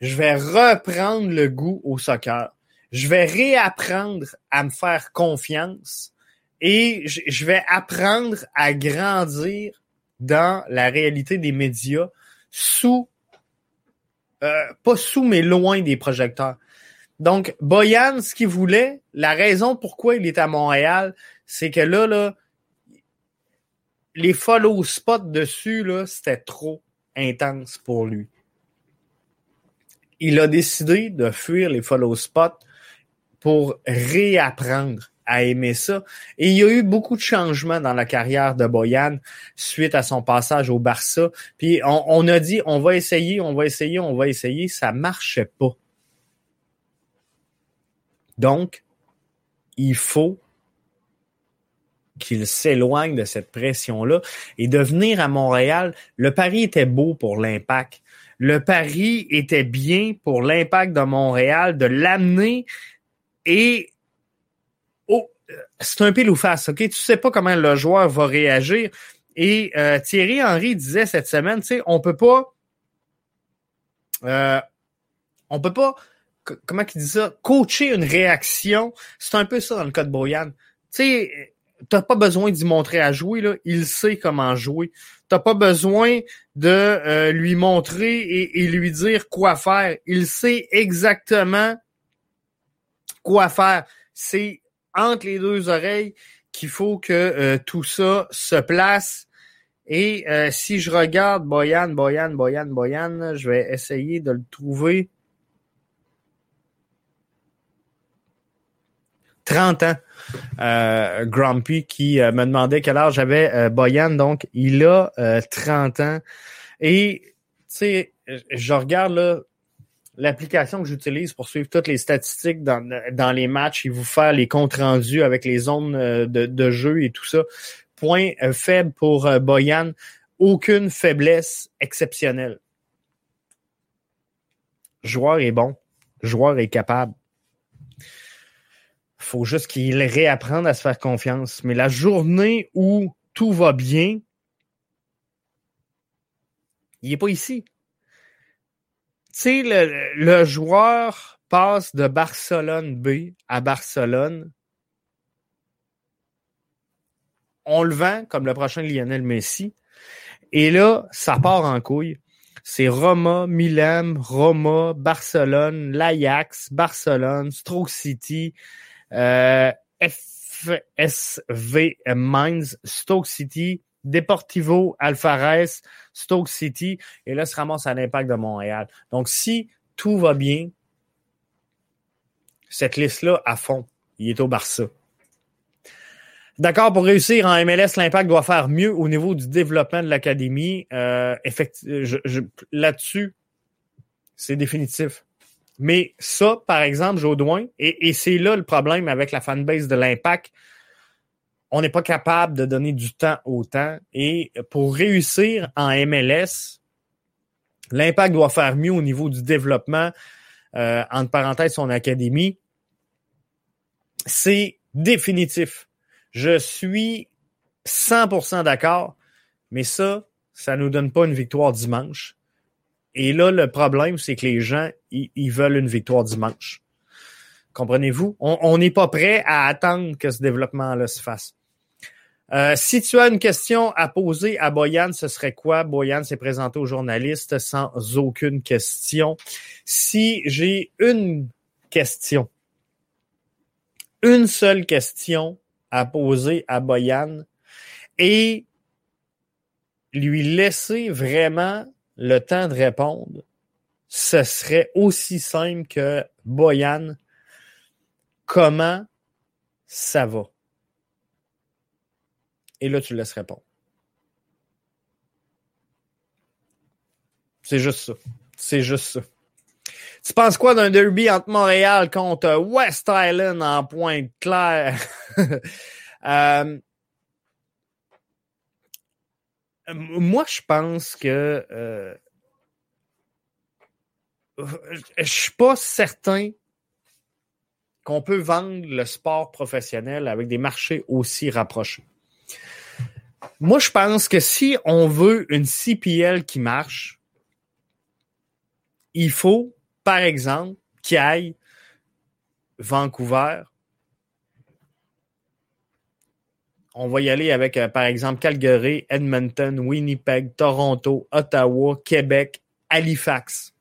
Je vais reprendre le goût au soccer. Je vais réapprendre à me faire confiance et je vais apprendre à grandir dans la réalité des médias sous euh, pas sous, mais loin des projecteurs. Donc, Boyan, ce qu'il voulait, la raison pourquoi il est à Montréal, c'est que là, là, les follow spots dessus, là, c'était trop intense pour lui. Il a décidé de fuir les follow spots pour réapprendre à aimer ça. Et il y a eu beaucoup de changements dans la carrière de Boyan suite à son passage au Barça. Puis on, a dit on va essayer, on va essayer, on va essayer. Ça marchait pas. Donc, il faut qu'il s'éloigne de cette pression-là et de venir à Montréal. Le pari était beau pour l'impact. Le pari était bien pour l'impact de Montréal de l'amener et c'est un pile ou face, OK? Tu sais pas comment le joueur va réagir. Et euh, Thierry Henry disait cette semaine, tu sais, on peut pas. Euh, on peut pas. Comment il dit ça? Coacher une réaction. C'est un peu ça dans le cas de Boyan. Tu sais, t'as pas besoin d'y montrer à jouer, là. Il sait comment jouer. t'as pas besoin de euh, lui montrer et, et, lui dire quoi faire. Il sait exactement quoi faire. C'est entre les deux oreilles qu'il faut que euh, tout ça se place. Et euh, si je regarde Boyan, Boyan, Boyan, Boyan, je vais essayer de le trouver. 30 ans. Euh, Grumpy qui me demandait quel âge j'avais Boyan. Donc, il a 30 ans. Et, tu sais, je regarde là, l'application que j'utilise pour suivre toutes les statistiques dans, les matchs et vous faire les comptes rendus avec les zones euh, de, jeu et tout ça. Point euh, faible pour euh, Boyan. Aucune faiblesse exceptionnelle. Joueur est bon. Joueur est capable. Faut juste qu'il réapprenne à se faire confiance. Mais la journée où tout va bien, il n'est pas ici. Sais, le, joueur passe de Barcelone B à Barcelone. On le vend comme le prochain Lionel Messi. Et là, ça part en couille. C'est Roma, Milan, Roma, Barcelone, l'Ajax, Barcelone, Stroke City, euh, FSV Mainz, Stoke City, Deportivo, Alfarez, Stoke City, et là, se ramasse à l'impact de Montréal. Donc, si tout va bien, cette liste-là, à fond, il est au Barça. D'accord, pour réussir en MLS, l'impact doit faire mieux au niveau du développement de l'académie. Euh, Là-dessus, c'est définitif. Mais ça, par exemple, Jodoin, et, et c'est là le problème avec la fanbase de l'impact, on n'est pas capable de donner du temps au temps. Et pour réussir en MLS, l'impact doit faire mieux au niveau du développement, euh, entre parenthèses, son académie. C'est définitif. Je suis 100% d'accord, mais ça, ça nous donne pas une victoire dimanche. Et là, le problème, c'est que les gens, ils veulent une victoire dimanche. Comprenez-vous? On n'est pas prêt à attendre que ce développement-là se fasse. Euh, si tu as une question à poser à Boyan, ce serait quoi? Boyan s'est présenté aux journalistes sans aucune question. Si j'ai une question, une seule question à poser à Boyan et lui laisser vraiment le temps de répondre, ce serait aussi simple que Boyan, comment ça va? Et là, tu laisses répondre. C'est juste ça. C'est juste ça. Tu penses quoi d'un derby entre Montréal contre West Island en pointe claire? euh, moi, je pense que euh, je suis pas certain qu'on peut vendre le sport professionnel avec des marchés aussi rapprochés. Moi, je pense que si on veut une CPL qui marche, il faut, par exemple, qu'il aille Vancouver. On va y aller avec, euh, par exemple, Calgary, Edmonton, Winnipeg, Toronto, Ottawa, Québec, Halifax.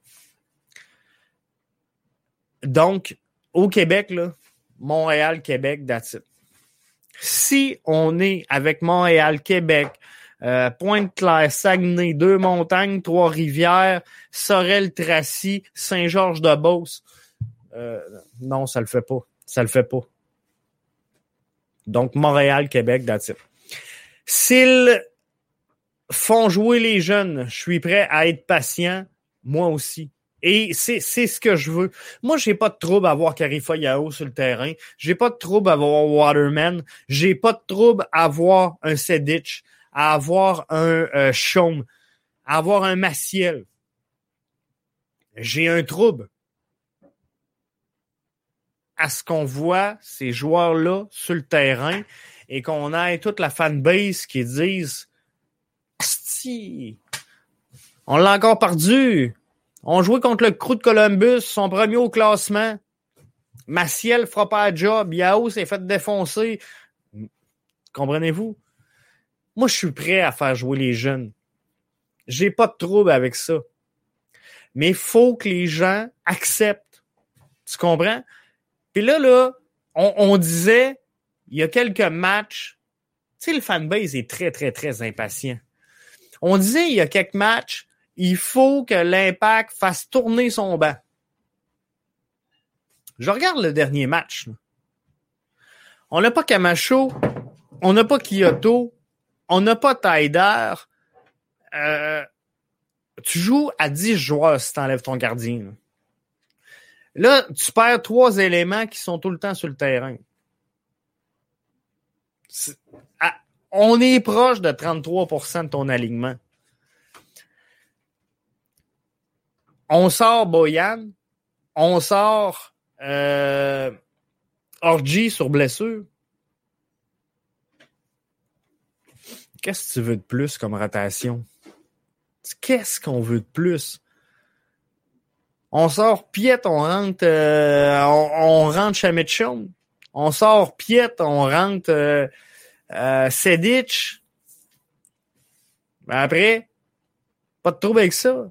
Donc, au Québec, là, Montréal, Québec, that's it si on est avec Montréal, Québec, euh, Pointe-Claire, Saguenay, Deux-Montagnes, Trois-Rivières, Sorel-Tracy, Saint-Georges-de-Beauce, euh, non, ça le fait pas. Ça le fait pas. Donc, Montréal, Québec, that's S'ils font jouer les jeunes, je suis prêt à être patient, moi aussi. Et c'est, ce que je veux. Moi, j'ai pas de trouble à voir Carifa Yao sur le terrain. J'ai pas de trouble à voir Waterman. J'ai pas de trouble à voir un Sedic, à avoir un euh, Sean, à avoir un Maciel. J'ai un trouble à ce qu'on voit ces joueurs-là sur le terrain et qu'on ait toute la fanbase qui disent si on l'a encore perdu. On jouait contre le Crew de Columbus, son premier au classement. Maciel pas de job. Yao s'est fait défoncer. Comprenez-vous? Moi, je suis prêt à faire jouer les jeunes. J'ai pas de trouble avec ça. Mais il faut que les gens acceptent. Tu comprends? Puis là, là, on, on disait, il y a quelques matchs, tu sais, le fanbase est très, très, très impatient. On disait, il y a quelques matchs, il faut que l'impact fasse tourner son banc. Je regarde le dernier match. On n'a pas Camacho, on n'a pas Kyoto, on n'a pas Taider. Euh, tu joues à 10 joueurs si tu enlèves ton gardien. Là. tu perds trois éléments qui sont tout le temps sur le terrain. on est proche de 33% de ton alignement. On sort Boyan, on sort euh, Orgy sur blessure. Qu'est-ce que tu veux de plus comme rotation? Qu'est-ce qu'on veut de plus? On sort Piet, on rentre, euh, on, rentre chez Mitchell. On sort Piet, on rentre euh, euh. Ben après, pas de trouble avec ça.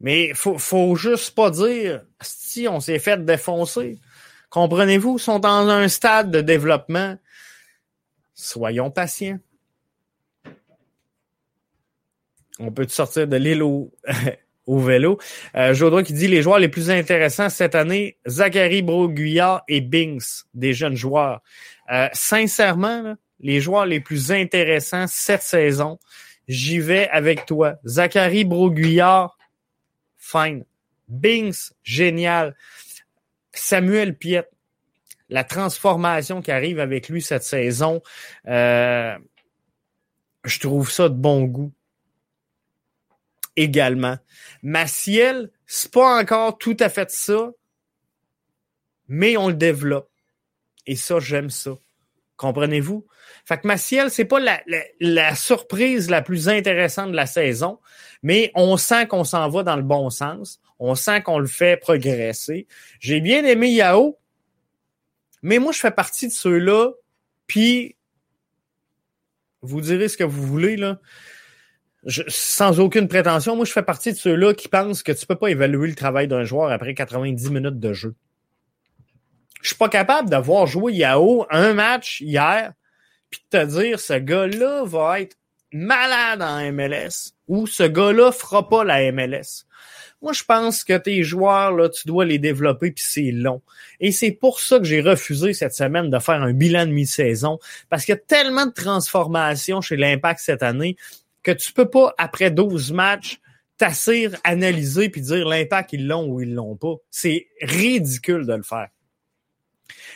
Mais faut, faut juste pas dire si on s'est fait défoncer. Comprenez-vous, ils sont dans un stade de développement. Soyons patients. On peut sortir de l'île au, vélo. Euh, qui dit les joueurs les plus intéressants cette année, Zachary Broguillard et Binks, des jeunes joueurs. Euh, sincèrement, les joueurs les plus intéressants cette saison, j'y vais avec toi. Zachary Broguillard, fine. Binks, génial. Samuel Piet, la transformation qui arrive avec lui cette saison, euh, je trouve ça de bon goût également. Maciel, c'est pas encore tout à fait ça, mais on le développe. Et ça, j'aime ça. Comprenez-vous? Fait que Maciel, c'est pas la, la, surprise la plus intéressante de la saison, mais on sent qu'on s'en va dans le bon sens. On sent qu'on le fait progresser. J'ai bien aimé Yao, mais moi, je fais partie de ceux-là, puis vous direz ce que vous voulez, là sans aucune prétention, moi, je fais partie de ceux-là qui pensent que tu peux pas évaluer le travail d'un joueur après 90 minutes de jeu. Je suis pas capable d'avoir joué Yao un match hier, puis te dire ce gars-là va être malade en MLS ou ce gars-là fera pas la MLS. Moi, je pense que tes joueurs, là, tu dois les développer, puis c'est long. Et c'est pour ça que j'ai refusé cette semaine de faire un bilan de mi-saison, parce qu'il y a tellement de transformations chez l'Impact cette année que tu peux pas, après 12 matchs, t'assir, analyser puis dire l'impact ils l'ont ou ils l'ont pas. C'est ridicule de le faire.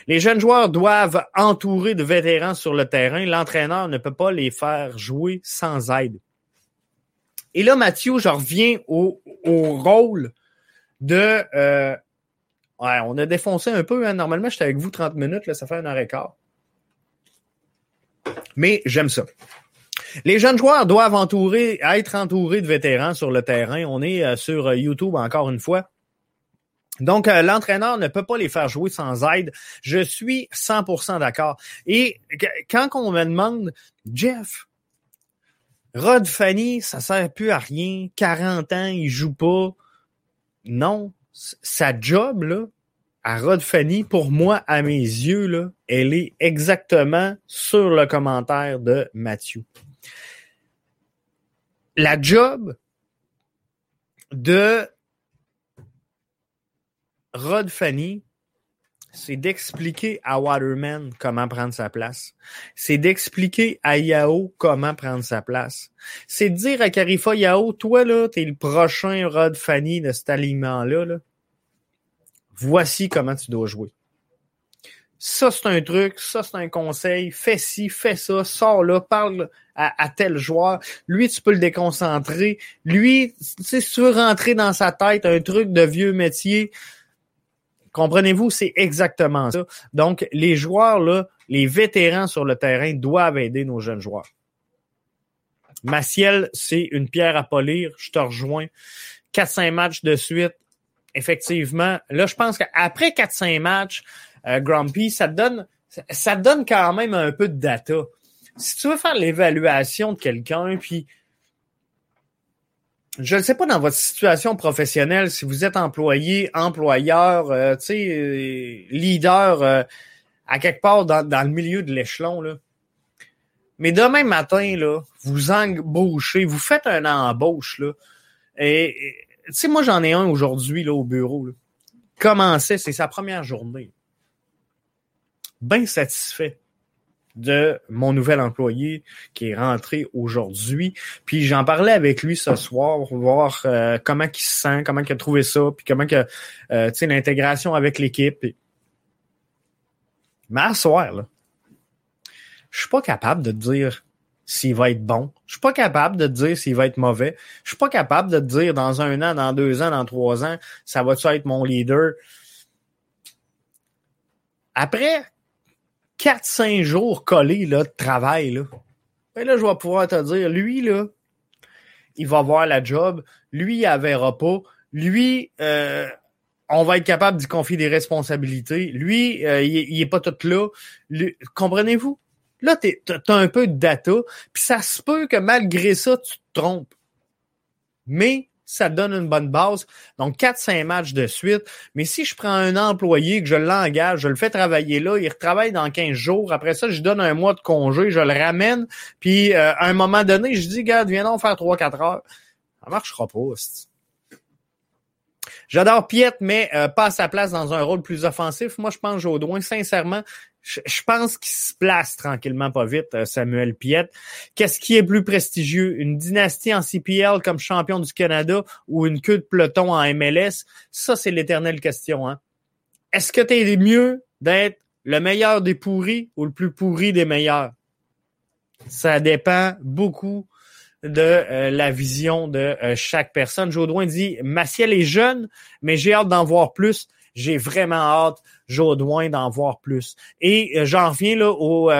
Les jeunes joueurs doivent entourer de vétérans sur le terrain. L'entraîneur ne peut pas les faire jouer sans aide. Et là, Mathieu, je reviens au, rôle de... Euh, on a défoncé un peu. Hein. Normalement, j'étais avec vous 30 minutes. Là, ça fait un heure et quart. Mais j'aime ça. Les jeunes joueurs doivent entourer, être entourés de vétérans sur le terrain. On est euh, sur euh, YouTube encore une fois. Donc, euh, l'entraîneur ne peut pas les faire jouer sans aide. Je suis 100% d'accord. Et quand on me demande, Jeff, Rod Fanny, ça sert plus à rien. 40 ans, il joue pas. Non, sa job, là, à Rod Fanny, pour moi, à mes yeux, là, elle est exactement sur le commentaire de Mathieu la job de Rod Fanny, c'est d'expliquer à Waterman comment prendre sa place. C'est d'expliquer à Yao comment prendre sa place. C'est de dire à Carifa Yao, toi là, t'es le prochain Rod Fanny de cet alignement-là. Là. Voici comment tu dois jouer. Ça, c'est un truc, ça, c'est un conseil. Fais ci, fais ça, sors là, parle à, tel joueur. Lui, tu peux le déconcentrer. Lui, si tu veux rentrer dans sa tête un truc de vieux métier, comprenez-vous, c'est exactement ça. Donc, les joueurs, là, les vétérans sur le terrain doivent aider nos jeunes joueurs. Maciel, c'est une pierre à polir. Je te rejoins. 4-5 matchs de suite. Effectivement. Là, je pense qu'après 4-5 matchs, euh, Grumpy, ça te donne, ça te donne quand même un peu de data. Si tu veux faire l'évaluation de quelqu'un, puis je ne sais pas dans votre situation professionnelle, si vous êtes employé, employeur, euh, euh, leader euh, à quelque part dans, le milieu de l'échelon. Mais demain matin, là, vous embauchez, vous faites un embauche, là. Et, tu moi, j'en ai un aujourd'hui, là, au bureau, là. Commençait, c'est sa première journée. Bien satisfait de mon nouvel employé qui est rentré aujourd'hui. Puis j'en parlais avec lui ce soir pour voir euh, comment il se sent, comment il a trouvé ça, puis comment que euh, tu sais l'intégration avec l'équipe. Mais à soir, là, je suis pas capable de te dire s'il va être bon. Je suis pas capable de te dire s'il va être mauvais. Je suis pas capable de te dire dans un an, dans deux ans, dans trois ans, ça va-tu être mon leader. Après 4-5 jours collés là, de travail, là, ben là, je vais pouvoir te dire, lui, là, il va voir la job, lui, il ne verra pas, lui, euh, on va être capable d'y confier des responsabilités, lui, euh, il, n'est pas tout là. Comprenez-vous? Là, tu as un peu de data, puis ça se peut que malgré ça, tu te trompes. Mais ça donne une bonne base. Donc, 4-5 matchs de suite. Mais si je prends un employé, que je l'engage, je le fais travailler là, il retravaille dans 15 jours. Après ça, je donne un mois de congé, je le ramène. Puis, euh, à un moment donné, je dis, gars, viens donc faire 3-4 heures. Ça marchera pas. J'adore Piet, mais euh, pas à sa place dans un rôle plus offensif. Moi, je pense Jodoin, sincèrement, je, pense qu'il se place tranquillement pas vite, euh, Samuel Piet. Qu'est-ce qui est plus prestigieux? Une dynastie en CPL comme champion du Canada ou une queue de peloton en MLS? Ça, c'est l'éternelle question. Hein? Est-ce que tu es mieux d'être le meilleur des pourris ou le plus pourri des meilleurs? Ça dépend beaucoup de euh, la vision de euh, chaque personne. Jodoin dit Maciel est jeune, mais j'ai hâte d'en voir plus. J'ai vraiment hâte, Jodoin, d'en voir plus. Et euh, j'en reviens là au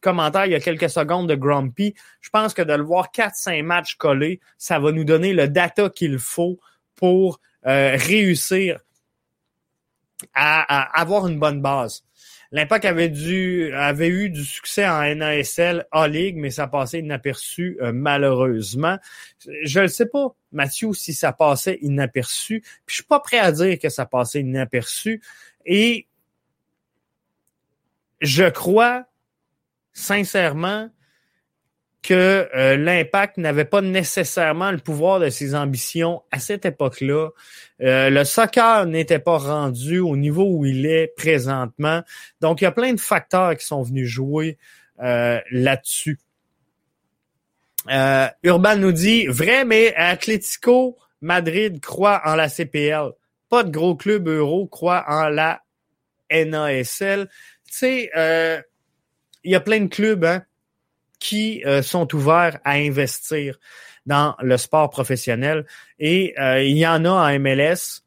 commentaire il y a quelques secondes de Grumpy. Je pense que de le voir 4-5 matchs collés, ça va nous donner le data qu'il faut pour réussir à, avoir une bonne base. L'Impact avait eu du succès en NASL A-League, mais ça passait inaperçu euh, malheureusement. Je ne sais pas, Mathieu, si ça passait inaperçu. Puis je suis pas prêt à dire que ça passait inaperçu. Et je crois sincèrement que euh, l'impact n'avait pas nécessairement le pouvoir de ses ambitions à cette époque-là. Euh, le soccer n'était pas rendu au niveau où il est présentement. Donc, il y a plein de facteurs qui sont venus jouer euh, là-dessus. Urban nous dit, vrai, mais Atlético Madrid croit en la CPL. Pas de gros club euro croit en la NASL. Tu sais, il y a plein de clubs, hein, qui euh, sont ouverts à investir dans le sport professionnel. Et euh, il y en a en MLS,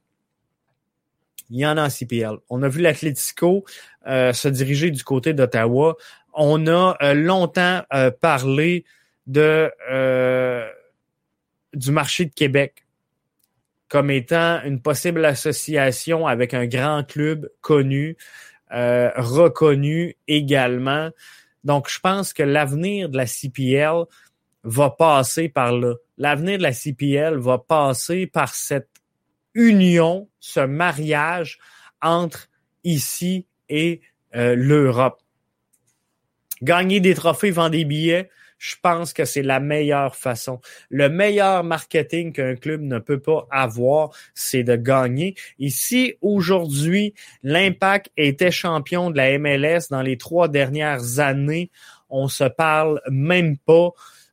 il y en a en CPL. On a vu l'Atlético euh, se diriger du côté d'Ottawa. On a longtemps parlé de du marché de Québec comme étant une possible association avec un grand club connu, reconnu également. Donc, je pense que l'avenir de la CPL va passer par là. L'avenir de la CPL va passer par cette union, ce mariage entre ici et euh, l'Europe. Gagner des trophées, vendre des billets, je pense que c'est la meilleure façon. Le meilleur marketing qu'un club ne peut pas avoir, c'est de gagner. Ici, aujourd'hui, l'Impact était champion de la MLS dans les trois dernières années. On se parle même pas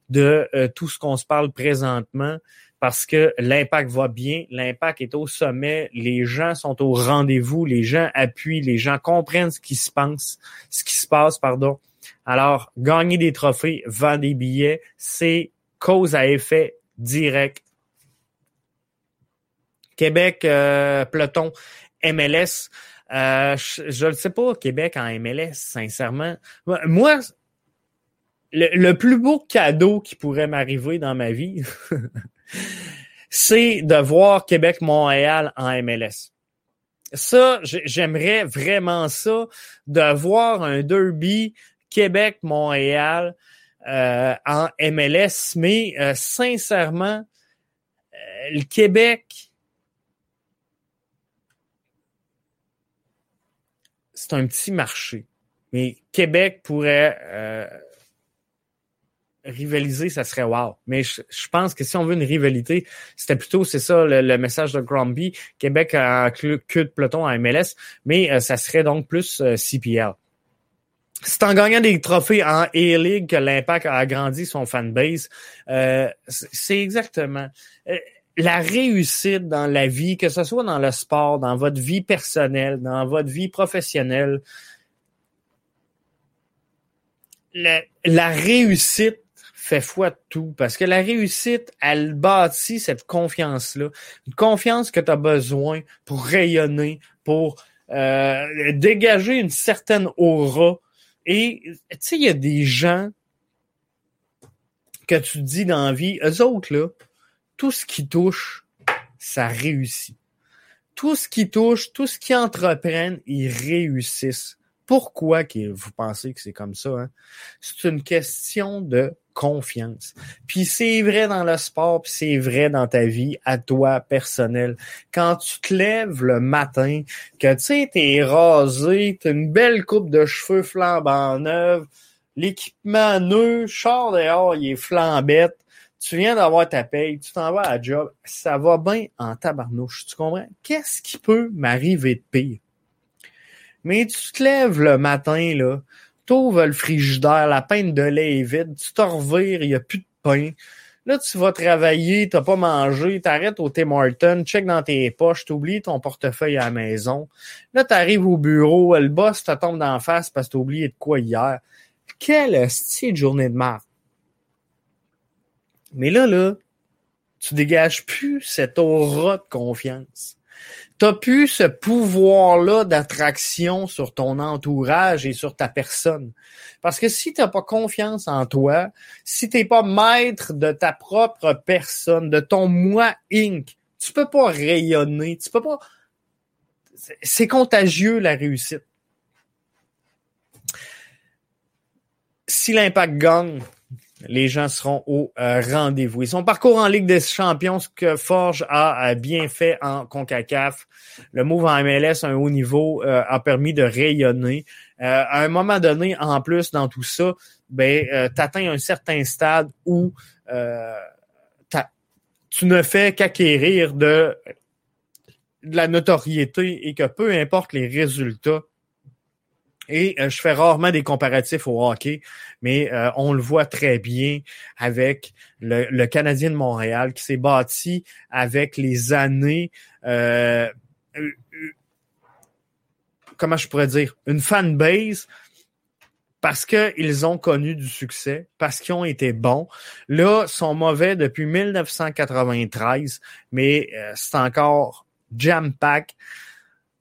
de euh, tout ce qu'on se parle présentement parce que l'impact va bien, l'impact est au sommet, les gens sont au rendez-vous, les gens appuient, les gens comprennent ce qui se passe, ce qui se passe, pardon. Alors, gagner des trophées, vendre des billets, c'est cause à effet direct. Québec, euh, peloton, MLS. Euh, je ne sais pas, Québec en MLS, sincèrement. Moi, le, plus beau cadeau qui pourrait m'arriver dans ma vie, c'est de voir Québec-Montréal en MLS. Ça, j'aimerais vraiment ça, de voir un derby Québec, Montréal euh, en MLS, mais euh, sincèrement, Euh, le Québec, c'est un petit marché. Mais Québec pourrait rivaliser, ça serait wow. Mais je, pense que si on veut une rivalité, c'était plutôt, c'est ça le, message de Crombie, Québec a cul de peloton à MLS, mais ça serait donc plus euh, CPL. C'est en gagnant des trophées en A-League que l'Impact a agrandi son fanbase. Euh, c'est exactement la réussite dans la vie, que ce soit dans le sport, dans votre vie personnelle, dans votre vie professionnelle. la réussite fait foi de tout. Parce que la réussite, elle bâtit cette confiance-là. Une confiance que tu as besoin pour rayonner, pour euh, dégager une certaine aura. Et tu sais, il y a des gens que tu dis dans la vie, eux autres, là, tout ce qui touche, ça réussit. Tout ce qui touche, tout ce qu'ils entreprennent, ils réussissent. Pourquoi vous pensez que c'est comme ça? Hein? C'est une question de confiance. Puis c'est vrai dans le sport, puis c'est vrai dans ta vie, à toi, personnel. Quand tu te lèves le matin, que tu sais, t'es rasé, t'as une belle coupe de cheveux flambant neuve, l'équipement neuf, char dehors, il est flambette, tu viens d'avoir ta paye, tu t'en vas à job, ça va bien en tabarnouche, tu comprends? Qu'est-ce qui peut m'arriver de pire? Mais tu te lèves le matin, là, t'ouvres le frigidaire, la peine de lait est vide, tu te revires, il n'y a plus de pain. Là, tu vas travailler, t'as pas mangé, t'arrêtes au Tim Hortons, check dans tes poches, t'oublies ton portefeuille à la maison. Là, t'arrives au bureau, le boss te tombe d'en face parce que t'as oublié de quoi hier. Quelle style journée de merde. Mais là, là, tu dégages plus cette aura de confiance t'as plus ce pouvoir-là d'attraction sur ton entourage et sur ta personne. Parce que si t'as pas confiance en toi, si t'es pas maître de ta propre personne, de ton moi Inc., tu peux pas rayonner, tu peux pas. C'est contagieux la réussite. Si l'impact gagne, les gens seront au euh, rendez-vous. Et son parcours en Ligue des Champions, ce que Forge a bien fait en CONCACAF, le move en MLS à un haut niveau euh, a permis de rayonner. Euh, à un moment donné, en plus, dans tout ça, ben, tu atteins un certain stade où tu ne fais qu'acquérir de, de la notoriété et que peu importe les résultats, et euh, je fais rarement des comparatifs au hockey, mais euh, on le voit très bien avec le, Canadien de Montréal qui s'est bâti avec les années. Euh, comment je pourrais dire une fan base parce qu'ils ont connu du succès, parce qu'ils ont été bons. Là, sont mauvais depuis 1993, mais c'est encore jam-pack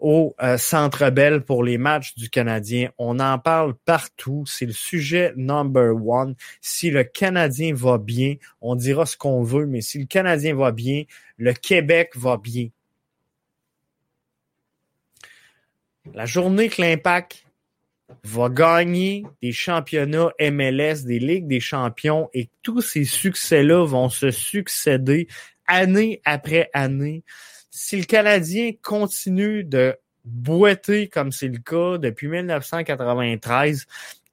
au euh, Centre Bell pour les matchs du Canadien. On en parle partout. C'est le sujet number one. Si le Canadien va bien, on dira ce qu'on veut, mais si le Canadien va bien, le Québec va bien. La journée que l'Impact va gagner des championnats MLS, des Ligues des champions et tous ces succès-là vont se succéder année après année si le Canadien continue de boiter comme c'est le cas depuis 1993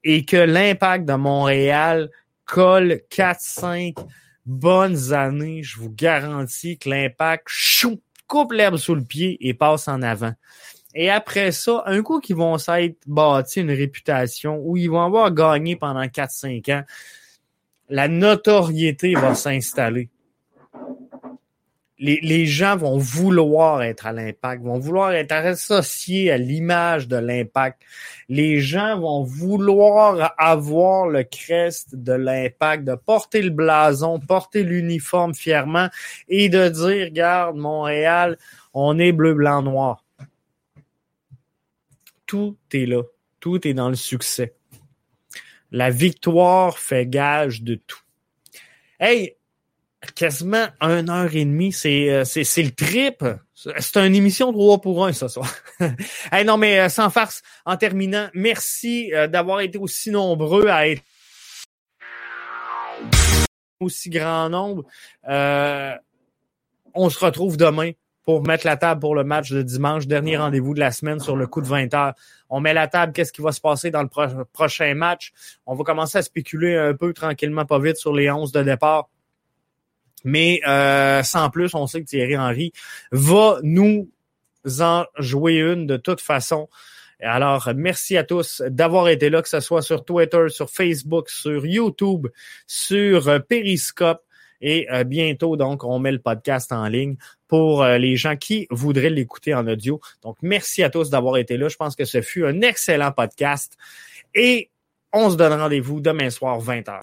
et que l'impact de Montréal colle 4-5 bonnes années, je vous garantis que l'impact coupe l'herbe sous le pied et passe en avant. Et après ça, un coup qu'ils vont s'être bâti une réputation où ils vont avoir gagné pendant 4-5 ans, la notoriété va s'installer les, gens vont vouloir être à l'impact, vont vouloir être associés à l'image de l'impact. Les gens vont vouloir avoir le crest de l'impact, de porter le blason, porter l'uniforme fièrement et de dire, regarde, Montréal, on est bleu, blanc, noir. Tout est là. Tout est dans le succès. La victoire fait gage de tout. Hey, quasiment une heure et demie. C'est, euh, c'est, c'est le trip. C'est une émission 3 pour 1 ce soir. hey, non, mais euh, sans farce, en terminant, merci euh, d'avoir été aussi nombreux à être aussi grand nombre. on se retrouve demain pour mettre la table pour le match de dimanche, dernier rendez-vous de la semaine sur le coup de 20 heures. On met la table, qu'est-ce qui va se passer dans le prochain match? On va commencer à spéculer un peu tranquillement, pas vite, sur les 11 de départ. Mais euh, sans plus, on sait que Thierry Henry va nous en jouer une de toute façon. Alors, merci à tous d'avoir été là, que ce soit sur Twitter, sur Facebook, sur YouTube, sur Periscope. Et euh, bientôt, donc, on met le podcast en ligne pour euh, les gens qui voudraient l'écouter en audio. Donc, merci à tous d'avoir été là. Je pense que ce fut un excellent podcast. Et on se donne rendez-vous demain soir, 20h.